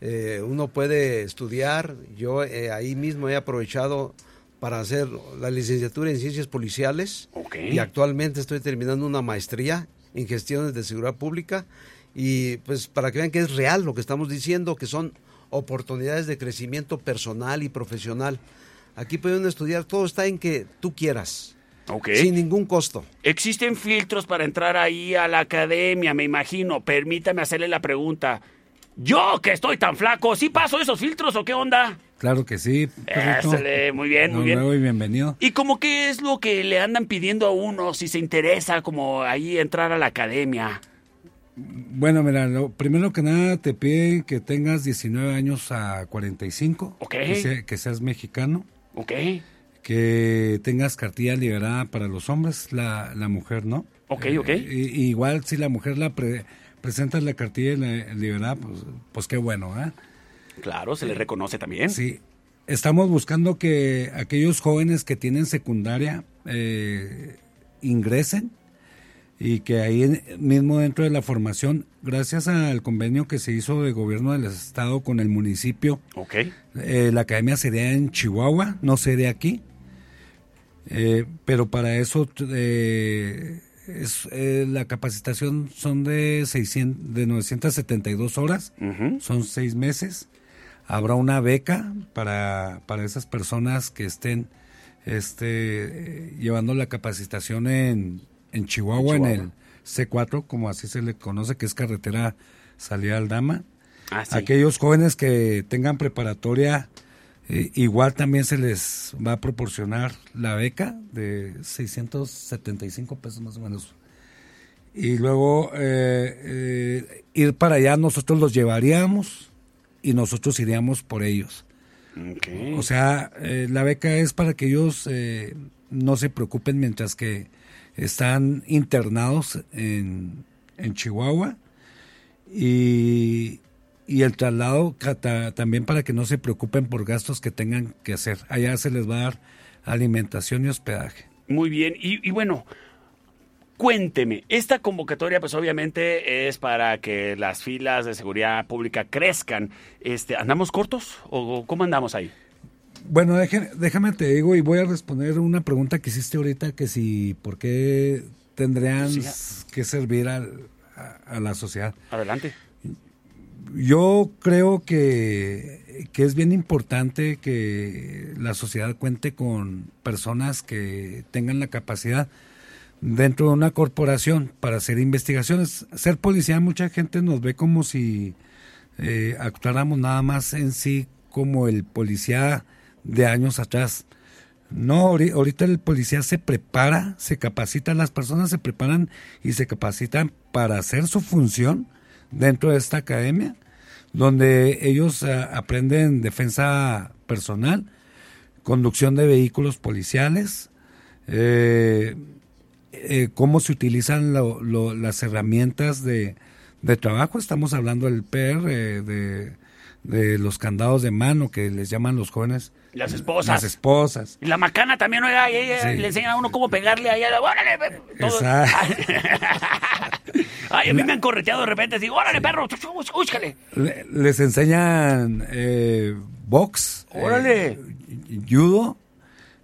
Eh, uno puede estudiar, yo eh, ahí mismo he aprovechado para hacer la licenciatura en ciencias policiales y actualmente estoy terminando una maestría en gestiones de seguridad pública y pues para que vean que es real lo que estamos diciendo, que son oportunidades de crecimiento personal y profesional. Aquí pueden estudiar, todo está en que tú quieras. Ok. Sin ningún costo. Existen filtros para entrar ahí a la academia, me imagino. Permítame hacerle la pregunta. Yo que estoy tan flaco, ¿sí paso esos filtros o qué onda? Claro que sí. Ésale, muy bien, muy bien. y bienvenido. ¿Y como qué es lo que le andan pidiendo a uno si se interesa como ahí entrar a la academia? Bueno, mira, lo primero que nada te piden que tengas 19 años a 45. Ok. Que, sea- que seas mexicano. Ok. Que tengas cartilla liberada para los hombres, la, la mujer no. Ok, ok. Eh, igual si la mujer la pre- presenta la cartilla la- liberada, pues, pues qué bueno, ¿eh? Claro, se le reconoce también. Sí. Estamos buscando que aquellos jóvenes que tienen secundaria eh, ingresen y que ahí mismo dentro de la formación, gracias al convenio que se hizo de gobierno del estado con el municipio, Ok. eh, la academia sería en Chihuahua, no sería aquí. Eh, pero para eso eh, es, eh, la capacitación son de 600, de 972 horas, son seis meses. Habrá una beca para, para esas personas que estén este, eh, llevando la capacitación en, en Chihuahua, en, Chihuahua. el C4, como así se le conoce, que es carretera salida al Dama. Ah, sí. Aquellos jóvenes que tengan preparatoria, eh, igual también se les va a proporcionar la beca de 675 pesos más o menos. Y luego eh, eh, ir para allá, nosotros los llevaríamos y nosotros iríamos por ellos. O sea, la beca es para que ellos no se preocupen mientras que están internados en, en Chihuahua y, y el traslado también para que no se preocupen por gastos que tengan que hacer. Allá se les va a dar alimentación y hospedaje. Muy bien. Y, y bueno, cuénteme, esta convocatoria pues obviamente es para que las filas de seguridad pública crezcan. Este, ¿Andamos cortos o cómo andamos ahí? Bueno, déjame te digo y voy a responder una pregunta que hiciste ahorita, que si, ¿por qué tendrían Sí. que servir al- a, a la sociedad? Adelante. Yo creo que, que es bien importante que la sociedad cuente con personas que tengan la capacidad dentro de una corporación para hacer investigaciones. Ser policía, mucha gente nos ve como si eh, actuáramos nada más en sí como el policía de años atrás. No, ahori- ahorita el policía se prepara, se capacita, las personas se preparan y se capacitan para hacer su función dentro de esta academia, donde ellos ah, aprenden defensa personal, conducción de vehículos policiales, eh, eh, cómo se utilizan lo- lo- las herramientas de, de trabajo. Estamos hablando del PER, eh, de, de los candados de mano que les llaman los jóvenes. Las esposas. Las esposas. Y la macana también, oiga, y ella Sí. le enseñan a uno cómo pegarle ahí todo- Exacto. *laughs* Ay, a mí me han correteado de repente, así, ¡órale, perro! ¡Úscale! Le- les enseñan eh, box, ¡Órale! eh, judo,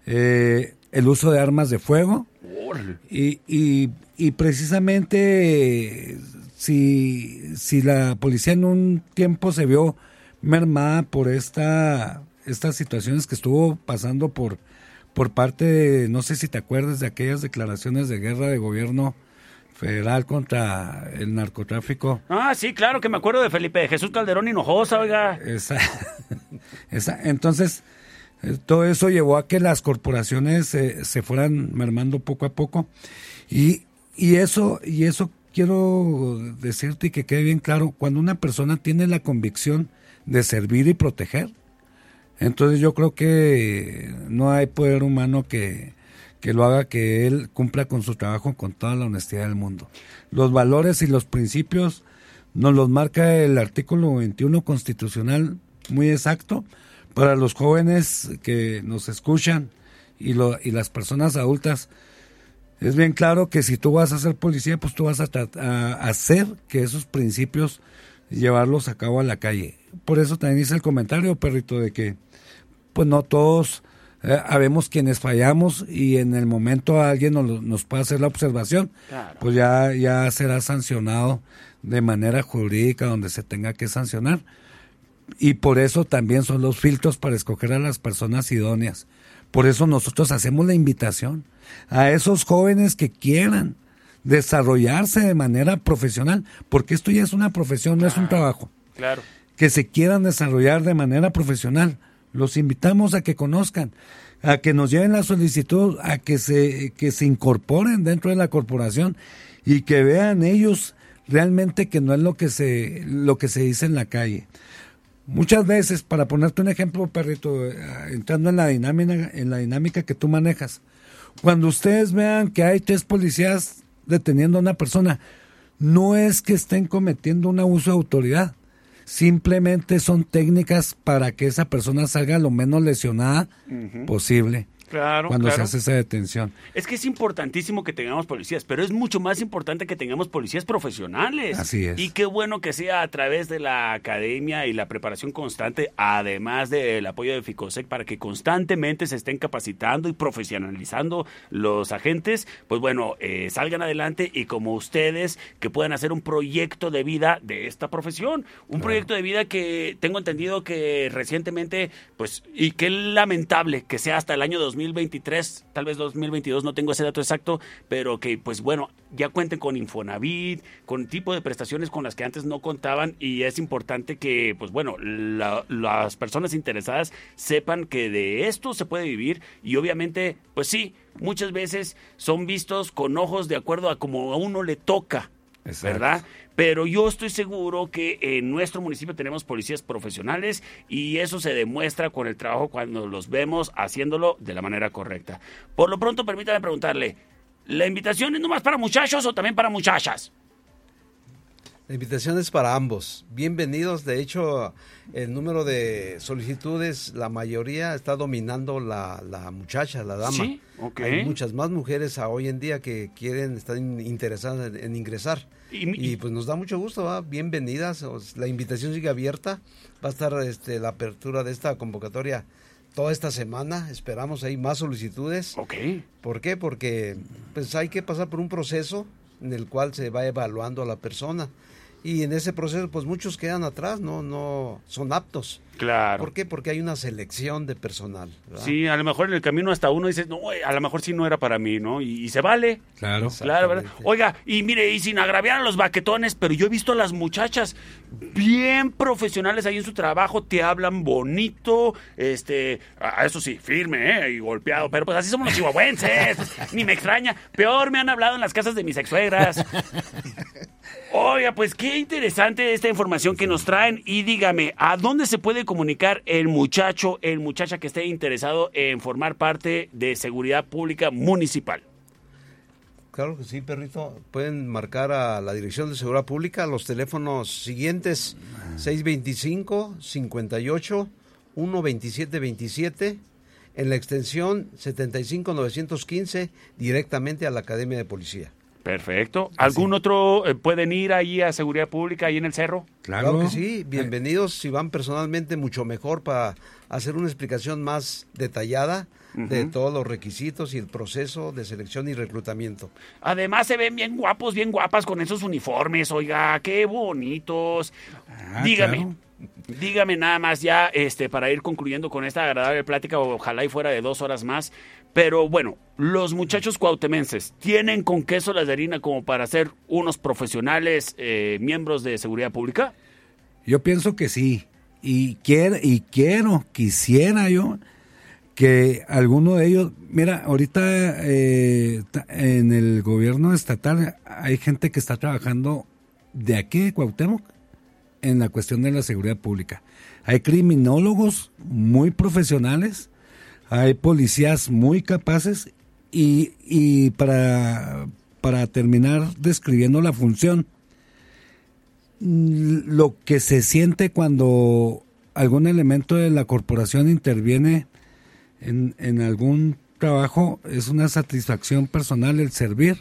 eh, el uso de armas de fuego. ¡Órale! Y, y, y precisamente si, si la policía en un tiempo se vio mermada por esta estas situaciones que estuvo pasando por por parte de, no sé si te acuerdas de aquellas declaraciones de guerra de gobierno federal contra el narcotráfico. Ah, sí, claro que me acuerdo de Felipe de Jesús Calderón Hinojosa, oiga. Esa, *laughs* esa- entonces, eh, todo eso llevó a que las corporaciones eh, se fueran mermando poco a poco. Y Y eso, y eso quiero decirte y que quede bien claro, cuando una persona tiene la convicción de servir y proteger, entonces yo creo que no hay poder humano que, que lo haga que él cumpla con su trabajo con toda la honestidad del mundo. Los valores y los principios nos los marca el artículo 21 constitucional muy exacto para los jóvenes que nos escuchan y, lo, y las personas adultas. Es bien claro que si tú vas a ser policía, pues tú vas a, hacer que esos principios llevarlos a cabo a la calle. Por eso también hice el comentario, perrito, de que pues no todos eh, habemos quienes fallamos y en el momento alguien nos, nos puede hacer la observación, Claro. pues ya, ya será sancionado de manera jurídica donde se tenga que sancionar. Y por eso también son los filtros para escoger a las personas idóneas. Por eso nosotros hacemos la invitación a esos jóvenes que quieran desarrollarse de manera profesional, porque esto ya es una profesión, no es un trabajo Claro. que se quieran desarrollar de manera profesional. Los invitamos a que conozcan, a que nos lleven la solicitud, a que se, que se incorporen dentro de la corporación y que vean ellos realmente que no es lo que se, lo que se dice en la calle. Muchas veces, para ponerte un ejemplo, perrito, eh, entrando en la dinámica, en la dinámica que tú manejas, cuando ustedes vean que hay tres policías deteniendo a una persona, no es que estén cometiendo un abuso de autoridad, simplemente son técnicas para que esa persona salga lo menos lesionada posible Claro, cuando claro. se hace esa detención. Es que es importantísimo que tengamos policías, pero es mucho más importante que tengamos policías profesionales. Así es. Y qué bueno que sea a través de la academia y la preparación constante, además del apoyo de FICOSEC, para que constantemente se estén capacitando y profesionalizando los agentes, pues bueno, eh, salgan adelante y como ustedes, que puedan hacer un proyecto de vida de esta profesión. Un proyecto de vida que tengo entendido que recientemente, pues, y qué lamentable que sea hasta el año 2023, tal vez 2022, no tengo ese dato exacto, pero que, pues bueno, ya cuenten con Infonavit, con tipo de prestaciones con las que antes no contaban y es importante que, pues bueno, la- las personas interesadas sepan que de esto se puede vivir y obviamente, pues sí, muchas veces son vistos con ojos de acuerdo a como a uno le toca. ¿Verdad? Pero yo estoy seguro que en nuestro municipio tenemos policías profesionales y eso se demuestra con el trabajo cuando los vemos haciéndolo de la manera correcta. Por lo pronto, permítame preguntarle, ¿la invitación es nomás para muchachos o también para muchachas? La invitación es para ambos. Bienvenidos. De hecho, el número de solicitudes, la mayoría está dominando la, la muchacha, la dama. Sí, ok. Hay muchas más mujeres a hoy en día que quieren, están interesadas en, en ingresar. Y, Y, pues nos da mucho gusto, ¿va? bienvenidas. La invitación sigue abierta. Va a estar este, la apertura de esta convocatoria toda esta semana. Esperamos ahí más solicitudes. Ok. ¿Por qué? Porque pues hay que pasar por un proceso en el cual se va evaluando a la persona. Y en ese proceso, pues muchos quedan atrás, no, no son aptos. Claro. ¿Por qué? Porque hay una selección de personal. ¿verdad? Sí, a lo mejor en el camino hasta uno dice, no, a lo mejor sí no era para mí, ¿no? Y, y se vale. Claro. Claro, ¿verdad? Oiga, y mire, y sin agraviar a los baquetones, pero yo he visto a las muchachas bien profesionales ahí en su trabajo, te hablan bonito, este, a- eso sí, firme, ¿eh? Y golpeado, pero pues así somos los chihuahuenses, *laughs* ni me extraña. Peor me han hablado en las casas de mis ex-suegras. *laughs* Oiga, pues qué interesante esta información que nos traen y dígame, ¿a dónde se puede comunicar el muchacho, el muchacha que esté interesado en formar parte de seguridad pública municipal? Claro que sí, perrito. Pueden marcar a la Dirección de Seguridad Pública los teléfonos siguientes: 625-58 12727 en la extensión 75915 directamente a la Academia de Policía. Perfecto. ¿Algún otro eh, pueden ir ahí a seguridad pública ahí en el cerro? Claro que sí, bienvenidos. Si van personalmente, mucho mejor para hacer una explicación más detallada de todos los requisitos y el proceso de selección y reclutamiento. Además se ven bien guapos, bien guapas con esos uniformes, oiga, qué bonitos. dígame, claro. dígame nada más ya, este, para ir concluyendo con esta agradable plática, ojalá y fuera de dos horas más. Pero bueno, los muchachos cuautemenses tienen con queso de harina como para ser unos profesionales eh, miembros de seguridad pública. Yo pienso que sí. Y quiero, y quiero, quisiera yo que alguno de ellos, mira, ahorita eh, en el gobierno estatal hay gente que está trabajando de aquí de Cuauhtémoc en la cuestión de la seguridad pública. Hay criminólogos muy profesionales, hay policías muy capaces y, y para, para terminar describiendo la función, mm, lo que se siente cuando algún elemento de la corporación interviene en, en algún trabajo es una satisfacción personal el servir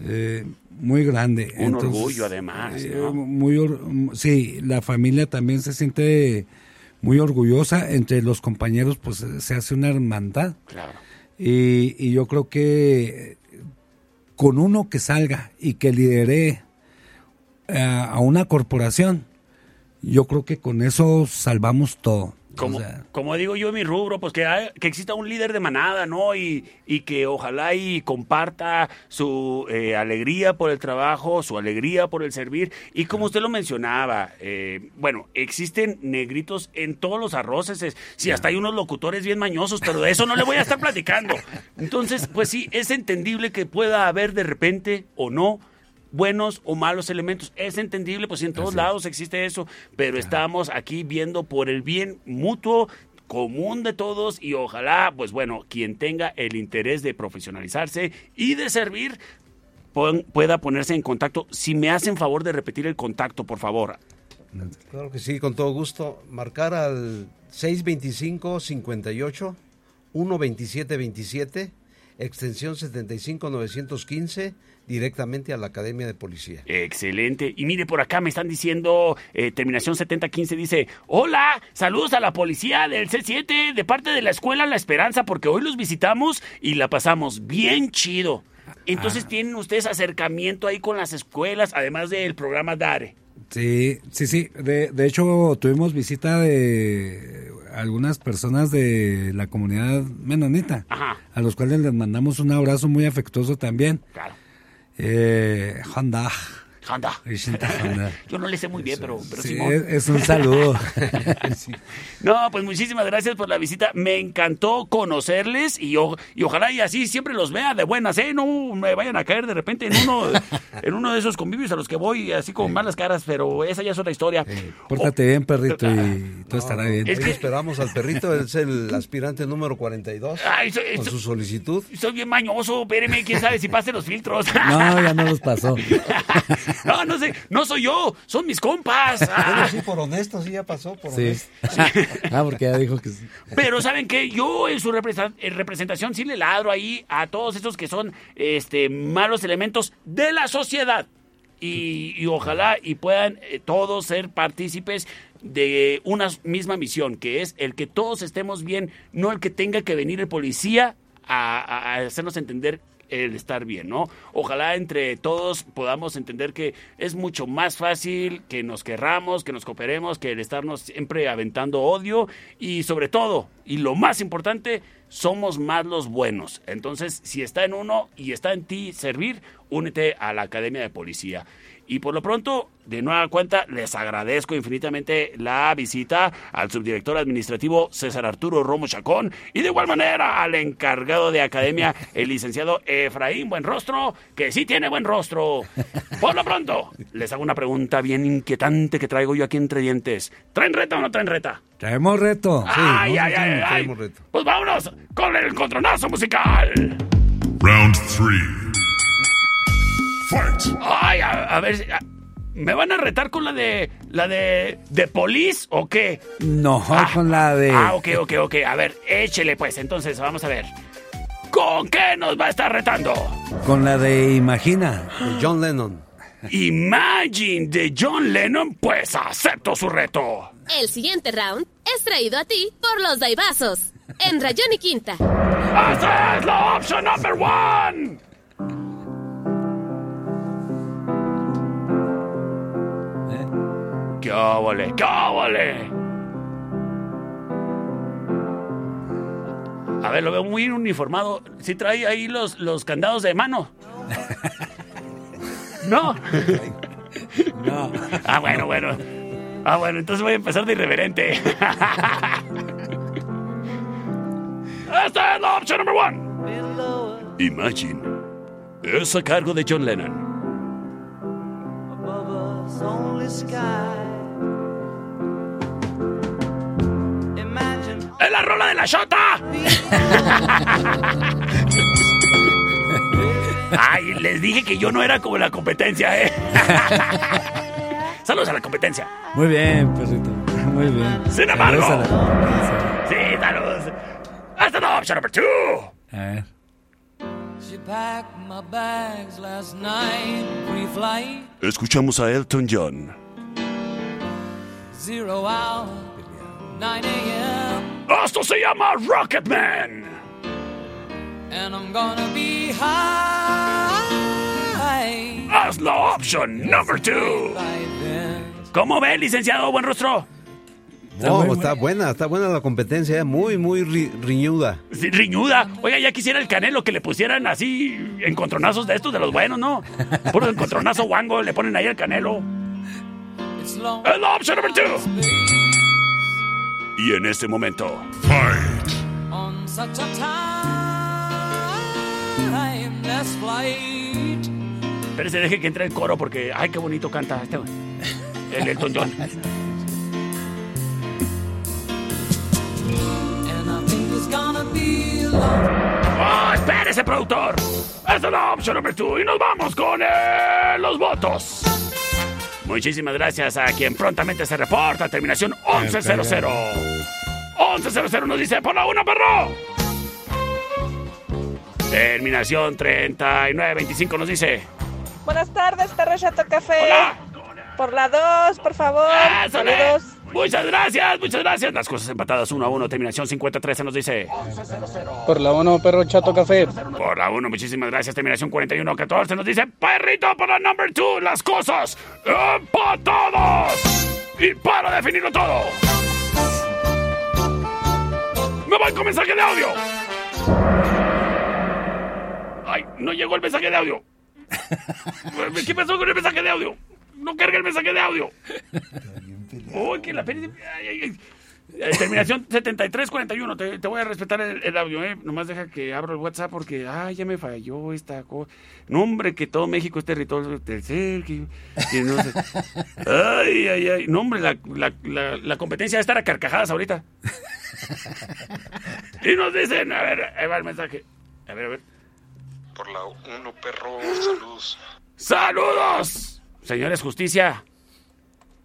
eh, muy grande. Un orgullo, además, eh, muy or- sí, la familia también se siente muy orgullosa. Entre los compañeros, pues eh, se hace una hermandad. Claro. Y, y yo creo que con uno que salga y que lidere a, a una corporación, yo creo que con eso salvamos todo. Como, O sea, como digo yo en mi rubro, pues que, hay- que exista un líder de manada, ¿no? Y, y que ojalá y comparta su eh, alegría por el trabajo, su alegría por el servir. Y como usted lo mencionaba, eh, bueno, existen negritos en todos los arroces. es- Sí, hasta hay unos locutores bien mañosos, pero de eso no le voy a estar platicando. *laughs* Entonces, pues sí, es entendible que pueda haber de repente o no buenos o malos elementos. Es entendible, pues en todos lados existe eso, pero estamos aquí viendo por el bien mutuo común de todos y ojalá, pues bueno, quien tenga el interés de profesionalizarse y de servir pon- pueda ponerse en contacto. Si me hacen favor de repetir el contacto, por favor. Claro que sí, con todo gusto. Marcar al 625-58, 127-27, extensión 75915, directamente a la Academia de Policía. Excelente. Y mire, por acá me están diciendo, eh, terminación 7015 dice, hola, saludos a la policía del C7 de parte de la escuela La Esperanza, porque hoy los visitamos y la pasamos bien chido. Entonces tienen ustedes acercamiento ahí con las escuelas, además del programa DARE. Sí, sí, sí. De, de hecho, tuvimos visita de algunas personas de la comunidad menonita, Ajá. a los cuales les mandamos un abrazo muy afectuoso también. Claro. Eh, Honda. Honda. Ishinta Honda. *laughs* Yo no le sé muy bien, pero, pero Sí, Simón. es, es un saludo. *laughs* No, pues muchísimas gracias por la visita. Me encantó conocerles y, o- y ojalá y así siempre los vea de buenas, ¿eh? No me vayan a caer de repente en uno, *laughs* en uno de esos convivios a los que voy así con malas caras, pero esa ya es otra historia. Pórtate bien, perrito, y todo estará bien. Ahí esperamos al perrito, es el aspirante número 42, Ay, soy- con soy- su solicitud. Soy bien mañoso, espéreme, quién sabe si pase los filtros. No, ya no los pasó. No, *laughs* no sé, no soy yo, son mis compas. *laughs* Ah. Bueno, sí, por honesto, sí, ya pasó, por Sí. honesto. *laughs* Ah, porque ya dijo que sí. Pero ¿saben qué? Yo en su representación sí le ladro ahí a todos estos que son este, malos elementos de la sociedad. Y, y ojalá y puedan eh, todos ser partícipes de una misma misión, que es el que todos estemos bien, no el que tenga que venir el policía a hacernos entender el estar bien, ¿no? Ojalá entre todos podamos entender que es mucho más fácil que nos querramos, que nos cooperemos, que el estarnos siempre aventando odio y sobre todo, y lo más importante, somos más los buenos. Entonces, si está en uno y está en ti servir, únete a la Academia de Policía. Y por lo pronto, de nueva cuenta, les agradezco infinitamente la visita al subdirector administrativo César Arturo Romo Chacón y de igual manera al encargado de academia, *laughs* el licenciado Efraín Buenrostro, que sí tiene buen rostro. Por lo pronto, les hago una pregunta bien inquietante que traigo yo aquí entre dientes. ¿Traen reta o no traen reta? Traemos reto. ay, ay, ay, ay. traemos reto. Pues vámonos con el encontronazo musical. Round 3. Fight. Ay, a, a ver, a- ¿me van a retar con la de la de de Police o qué? No, con la de. Ah, ok, ok, ok. A ver, échele pues. Entonces, vamos a ver. ¿Con qué nos va a estar retando? Con la de Imagina. De John Lennon. Imagine de John Lennon, pues acepto su reto. El siguiente round es traído a ti por los Daibazos. En Rayón y Quinta. ¡Esa es la opción number one! ¡Qué óvole, qué óvole! A ver, lo veo muy uniformado. ¿Sí trae ahí los, los candados de mano? *laughs* ¿No? No. Ah, bueno, bueno. Ah, bueno, entonces voy a empezar de irreverente. *laughs* Esta es la opción number one. Imagine. Es a cargo de John Lennon. above us only sky. ¡Es la rola de la Shota! *laughs* Ay, les dije que yo no era como la competencia, ¿eh? Saludos a la competencia. Muy bien, perrito. Muy bien. Sin embargo. Saludos a la competencia. Sí, saludos. Esta es la opción number two. A ver. she packed my bags last night, pre-flight, Escuchamos a Elton John. zero hour, 9 a.m. Esto se llama Rocketman. And I'm gonna be high Haz la opción number two. ¿Cómo ve, licenciado Buen Rostro? No, está buena, está buena la competencia, eh, muy, muy ri- riñuda. Sí, riñuda. Oiga, ya quisiera el canelo que le pusieran así encontronazos de estos de los buenos, ¿no? Puro encontronazo guango le ponen ahí el canelo. La opción número two. Y en este momento. on such a timeless flight. Espérese, deje que entre el coro porque, ay, qué bonito canta este. El Elton John. ¡Oh, espérese, productor! Esta es la opción número 2 y nos vamos con eh, los votos. Muchísimas gracias a quien prontamente se reporta. Terminación 1100. 1100 nos dice por la 1, perro. Terminación 3925 nos dice. Buenas tardes, perro Chato Café. Por la 2, por favor. ¡Eso le! Saludos. Muchas gracias, muchas gracias. Las cosas empatadas 1 a 1. Terminación 5013 nos dice. Por la 1, perro chato café. Por la 1, muchísimas gracias. Terminación 4114 nos dice. Perrito por la number 2. Las cosas empatadas. Y para definirlo todo. Me voy con mensaje de audio. Ay, no llegó el mensaje de audio. *laughs* ¿Qué pasó con el mensaje de audio? No carga el mensaje de audio. *laughs* Uy, que la peli. ay, ay, ay. Eh, Terminación *laughs* 7341. Te, te voy a respetar el, el audio, ¿eh? Nomás deja que abro el WhatsApp porque, ay, ya me falló esta cosa. No, hombre, que todo México es territorio tercer. Que, que no sé. *laughs* Ay, ay, ay. No, hombre, la, la, la, la competencia va a estar a carcajadas ahorita. *laughs* Y nos dicen, a ver, ahí va el mensaje. A ver, a ver. Por la 1, perro, saludos. ¡Saludos! Señores, justicia.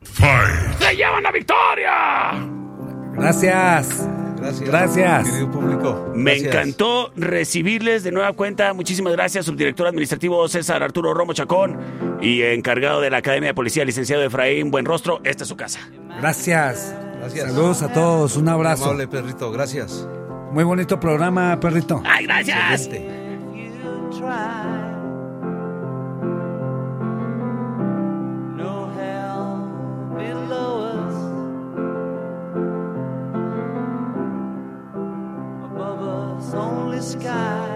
¡Se llevan la victoria! Gracias. Gracias. Gracias. Querido público. Me gracias. encantó recibirles de nueva cuenta. Muchísimas gracias, subdirector administrativo César Arturo Romo Chacón y encargado de la Academia de Policía, licenciado Efraín Buenrostro. Esta es su casa. Gracias. Gracias. Saludos a todos. Un abrazo. Amable perrito, gracias. Muy bonito programa, perrito. ¡Ay, gracias! Excelente. Sky.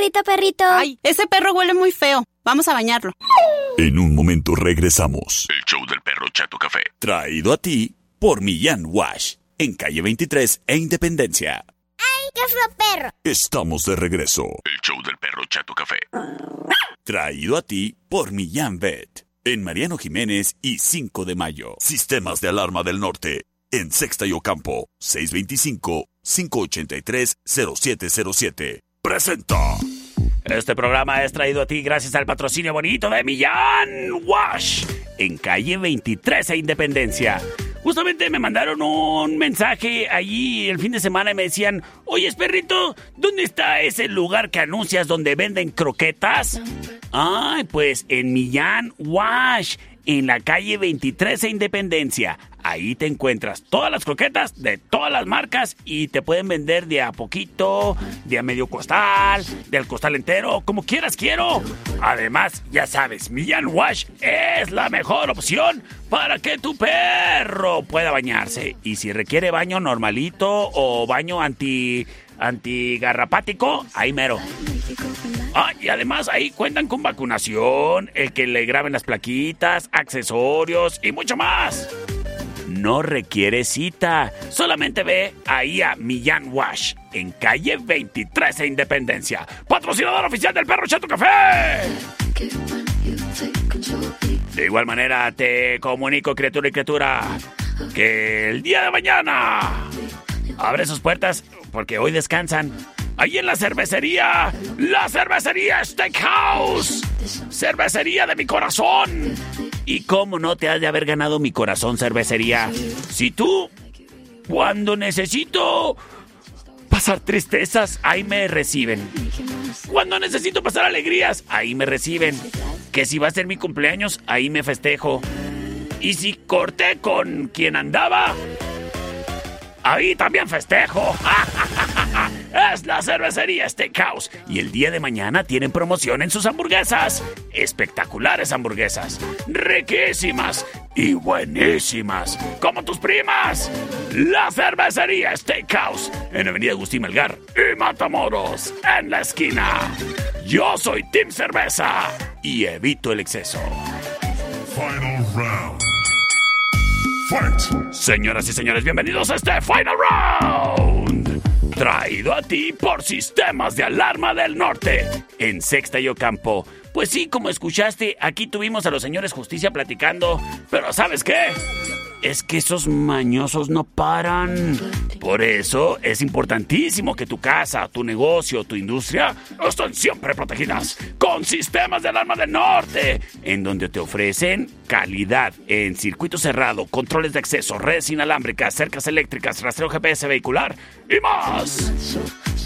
Perrito, perrito. Ay, ese perro huele muy feo. Vamos a bañarlo. En un momento regresamos. El show del perro Chato Café. Traído a ti por Millán Wash, en calle 23 e Independencia. ¡Ay, qué feo perro! Estamos de regreso. El show del perro Chato Café. Traído a ti por Millán Vet, en Mariano Jiménez y 5 de mayo. Sistemas de alarma del norte. En Sexta y Ocampo. 625-583-0707. Presenta. Este programa es traído a ti gracias al patrocinio bonito de Millán Wash, en calle 23 e Independencia. Justamente me mandaron un mensaje allí el fin de semana y me decían, oye, perrito, ¿dónde está ese lugar que anuncias donde venden croquetas? Ay, pues en Millán Wash, en la calle 23 e Independencia. Ahí te encuentras todas las croquetas de todas las marcas y te pueden vender de a poquito, de a medio costal, del costal entero, como quieras quiero. Además, ya sabes, Millán Wash es la mejor opción para que tu perro pueda bañarse. Y si requiere baño normalito o baño anti antigarrapático, ahí mero. Ah, y además ahí cuentan con vacunación, el que le graben las plaquitas, accesorios y mucho más. No requiere cita, solamente ve ahí a Millán Wash, en calle 23 e Independencia. Patrocinador oficial del Perro Chato Café. De igual manera te comunico, criatura y criatura, que el día de mañana abre sus puertas porque hoy descansan. Ahí en la cervecería, la cervecería Steakhouse, cervecería de mi corazón. ¿Y cómo no te has de haber ganado mi corazón, cervecería? Si tú, cuando necesito pasar tristezas, ahí me reciben. Cuando necesito pasar alegrías, ahí me reciben. Que si va a ser mi cumpleaños, ahí me festejo. Y si corté con quien andaba, ahí también festejo. *laughs* Es la cervecería Steakhouse y el día de mañana tienen promoción en sus hamburguesas. Espectaculares hamburguesas, riquísimas y buenísimas, como tus primas. La cervecería Steakhouse en Avenida Agustín Melgar y Matamoros, en la esquina. Yo soy Team Cerveza y evito el exceso. Final round. Señoras y señores, bienvenidos a este Final Round. Traído a ti por Sistemas de Alarma del Norte, en Sexta y Ocampo. Pues sí, como escuchaste, aquí tuvimos a los señores Justicia platicando, pero ¿sabes qué? Es que esos mañosos no paran. Por eso es importantísimo que tu casa, tu negocio, tu industria estén siempre protegidas con sistemas de alarma del norte, en donde te ofrecen calidad en circuito cerrado, controles de acceso, redes inalámbricas, cercas eléctricas, rastreo GPS vehicular y más.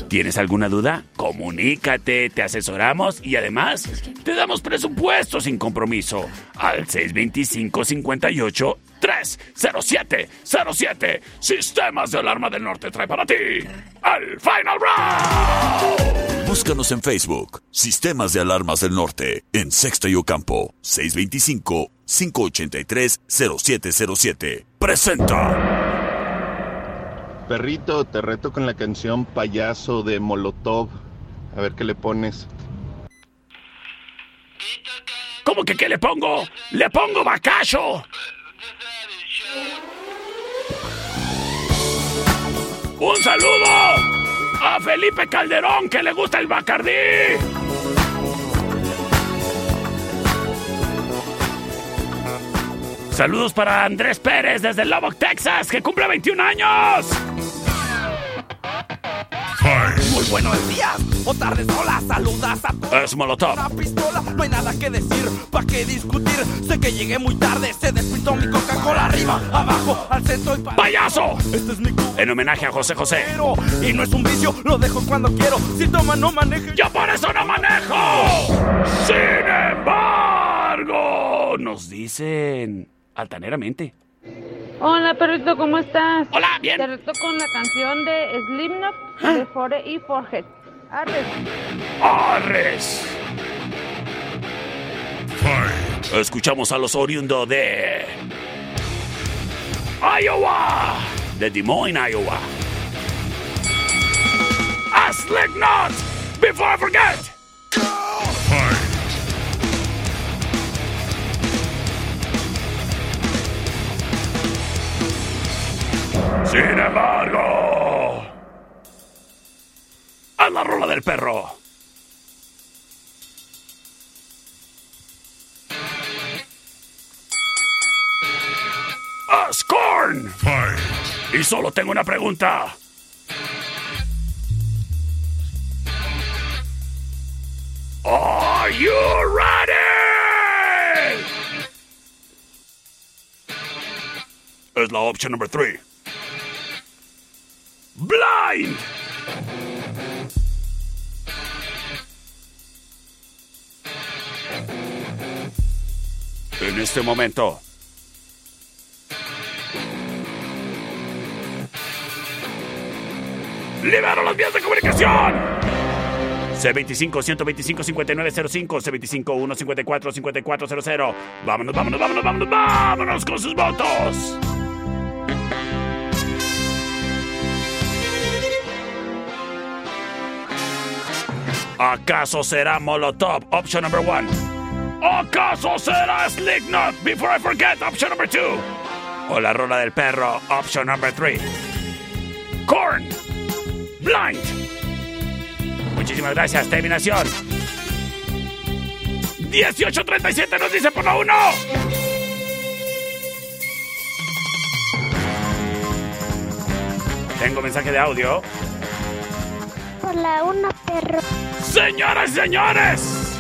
¿Tienes alguna duda? Comunícate, te asesoramos y además te damos presupuesto sin compromiso al 625 58 30707 Sistemas de Alarma del Norte trae para ti el Final Round. Búscanos en Facebook. Sistemas de Alarmas del Norte. En Sexta y Ocampo. 625-583-0707. Presenta. Perrito, te reto con la canción Payaso de Molotov. A ver qué le pones. ¿Cómo que qué le pongo? ¡Le pongo bacacho! ¡Un saludo! A Felipe Calderón, que le gusta el Bacardí. Saludos para Andrés Pérez desde Lubbock, Texas, que cumple 21 años. Muy buenos días o tardes, hola, saludas a todos. Es Molotov. Una pistola, no hay nada que decir, ¿pa' qué discutir? Sé que llegué muy tarde, se despistó mi Coca-Cola arriba, abajo, al centro y para. ¡Payaso! Este es mi cubo. En homenaje a José José. Y no es un vicio, lo dejo cuando quiero. Si toma, no maneje. ¡Yo por eso no manejo! Sin embargo, nos dicen altaneramente. Hola, perrito, ¿cómo estás? Hola, bien. Te reto con la canción de Slipknot de Fore y Forget. Arres. ¡Arres! Escuchamos a los oriundos de Iowa, de Des Moines, Iowa. A Slipknot, before I forget. Sin embargo, a la rola del perro. Scorn. Y solo tengo una pregunta. Are you ready? Es la opción número 3. Blind. En este momento. ¡Libero las vías de comunicación! C25-125-5905, C25-154-5400. Vámonos, vámonos, vámonos, vámonos, vámonos con sus votos. ¿Acaso será Molotov? Option number one. ¿Acaso será Slipknot? Before I forget, option number two. O la rola del perro, option number three. Corn. Blind. Muchísimas gracias, terminación. 1837 nos dice por la 1. Tengo mensaje de audio. Por la una, perro. Señoras y señores.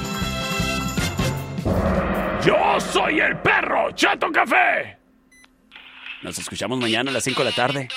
Yo soy el perro Chato Café. Nos escuchamos mañana a las 5 de la tarde.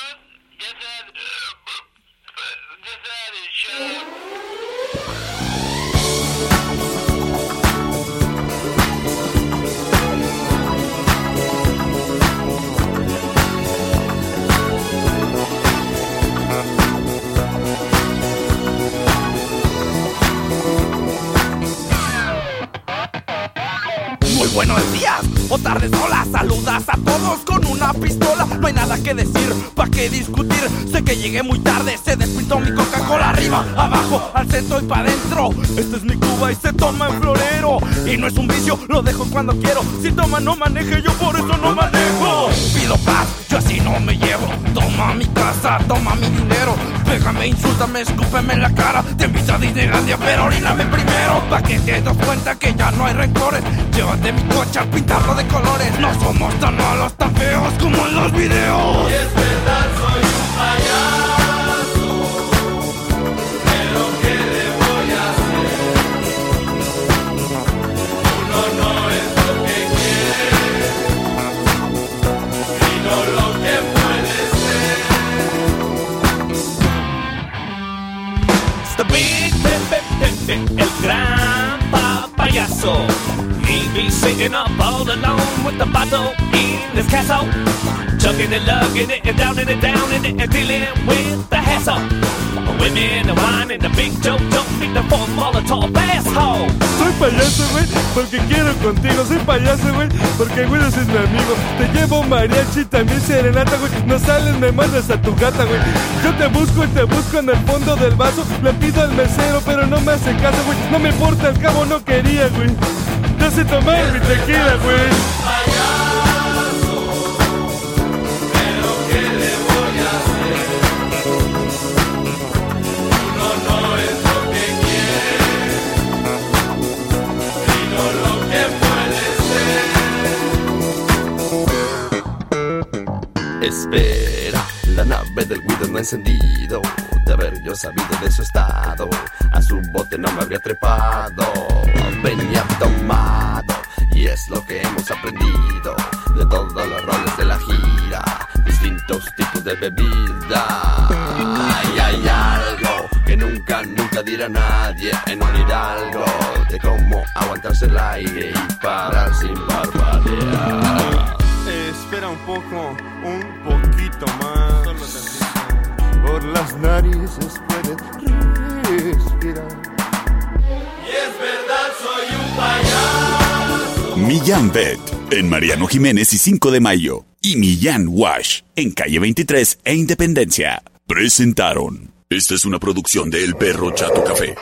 Buenos días o tardes, hola, saludas a todos con una pistola. No hay nada que decir, ¿pa' qué discutir? Sé que llegué muy tarde, se despintó mi Coca-Cola arriba, abajo, al centro y pa' adentro. Esta es mi Cuba y se toma en florero. Y no es un vicio, lo dejo cuando quiero. Si toma, no maneje, yo por eso no manejo. Pido paz, yo así no me llevo. Toma mi casa, toma mi dinero. Pégame, insúltame, escúpeme en la cara. Te invito a Disneylandia, pero oríname primero. Pa' que te des cuenta que ya no hay rencores. Llévate mi coche a pintarlo de colores. No somos tan malos, tan feos como en los videos. Y es verdad, soy un payaso. Pero ¿qué le voy a hacer? Uno no es lo que quiere, sino lo que puede ser. It's the big, big, big, big, big, el gran papayazo. He be sitting up all alone with the bottle in his castle. Chugging and lugging it and downing it down in it and dealing with the hassle. Women and wine and the big joke don't need the four Molotov asshole. Soy payaso, güey, porque quiero contigo. Soy payaso, güey, porque güey eres mi amigo. Te llevo mariachi, también serenata, güey. No sales, me mandas a tu gata, güey. Yo te busco y te busco en el fondo del vaso. Le pido al mesero, pero no me hace caso, güey. No me importa, al cabo no quería, güey. Te hace tomar mi tequila, güey. No. Espera, la nave del Guido no ha encendido. De haber yo sabido de su estado. A su bote no me habría trepado. Venía tomado. Y es lo que hemos aprendido de todos los roles de la gira. Distintos tipos de bebida. Ay, hay algo que nunca, nunca dirá nadie en un hidalgo. De cómo aguantarse el aire y parar sin parpadear. Espera un poco, las narices puedes respirar. Y es verdad, soy un payaso. Millán Bet en Mariano Jiménez y 5 de Mayo. Y Millán Wash en calle 23 e Independencia. Presentaron. Esta es una producción de El Perro Chato Café.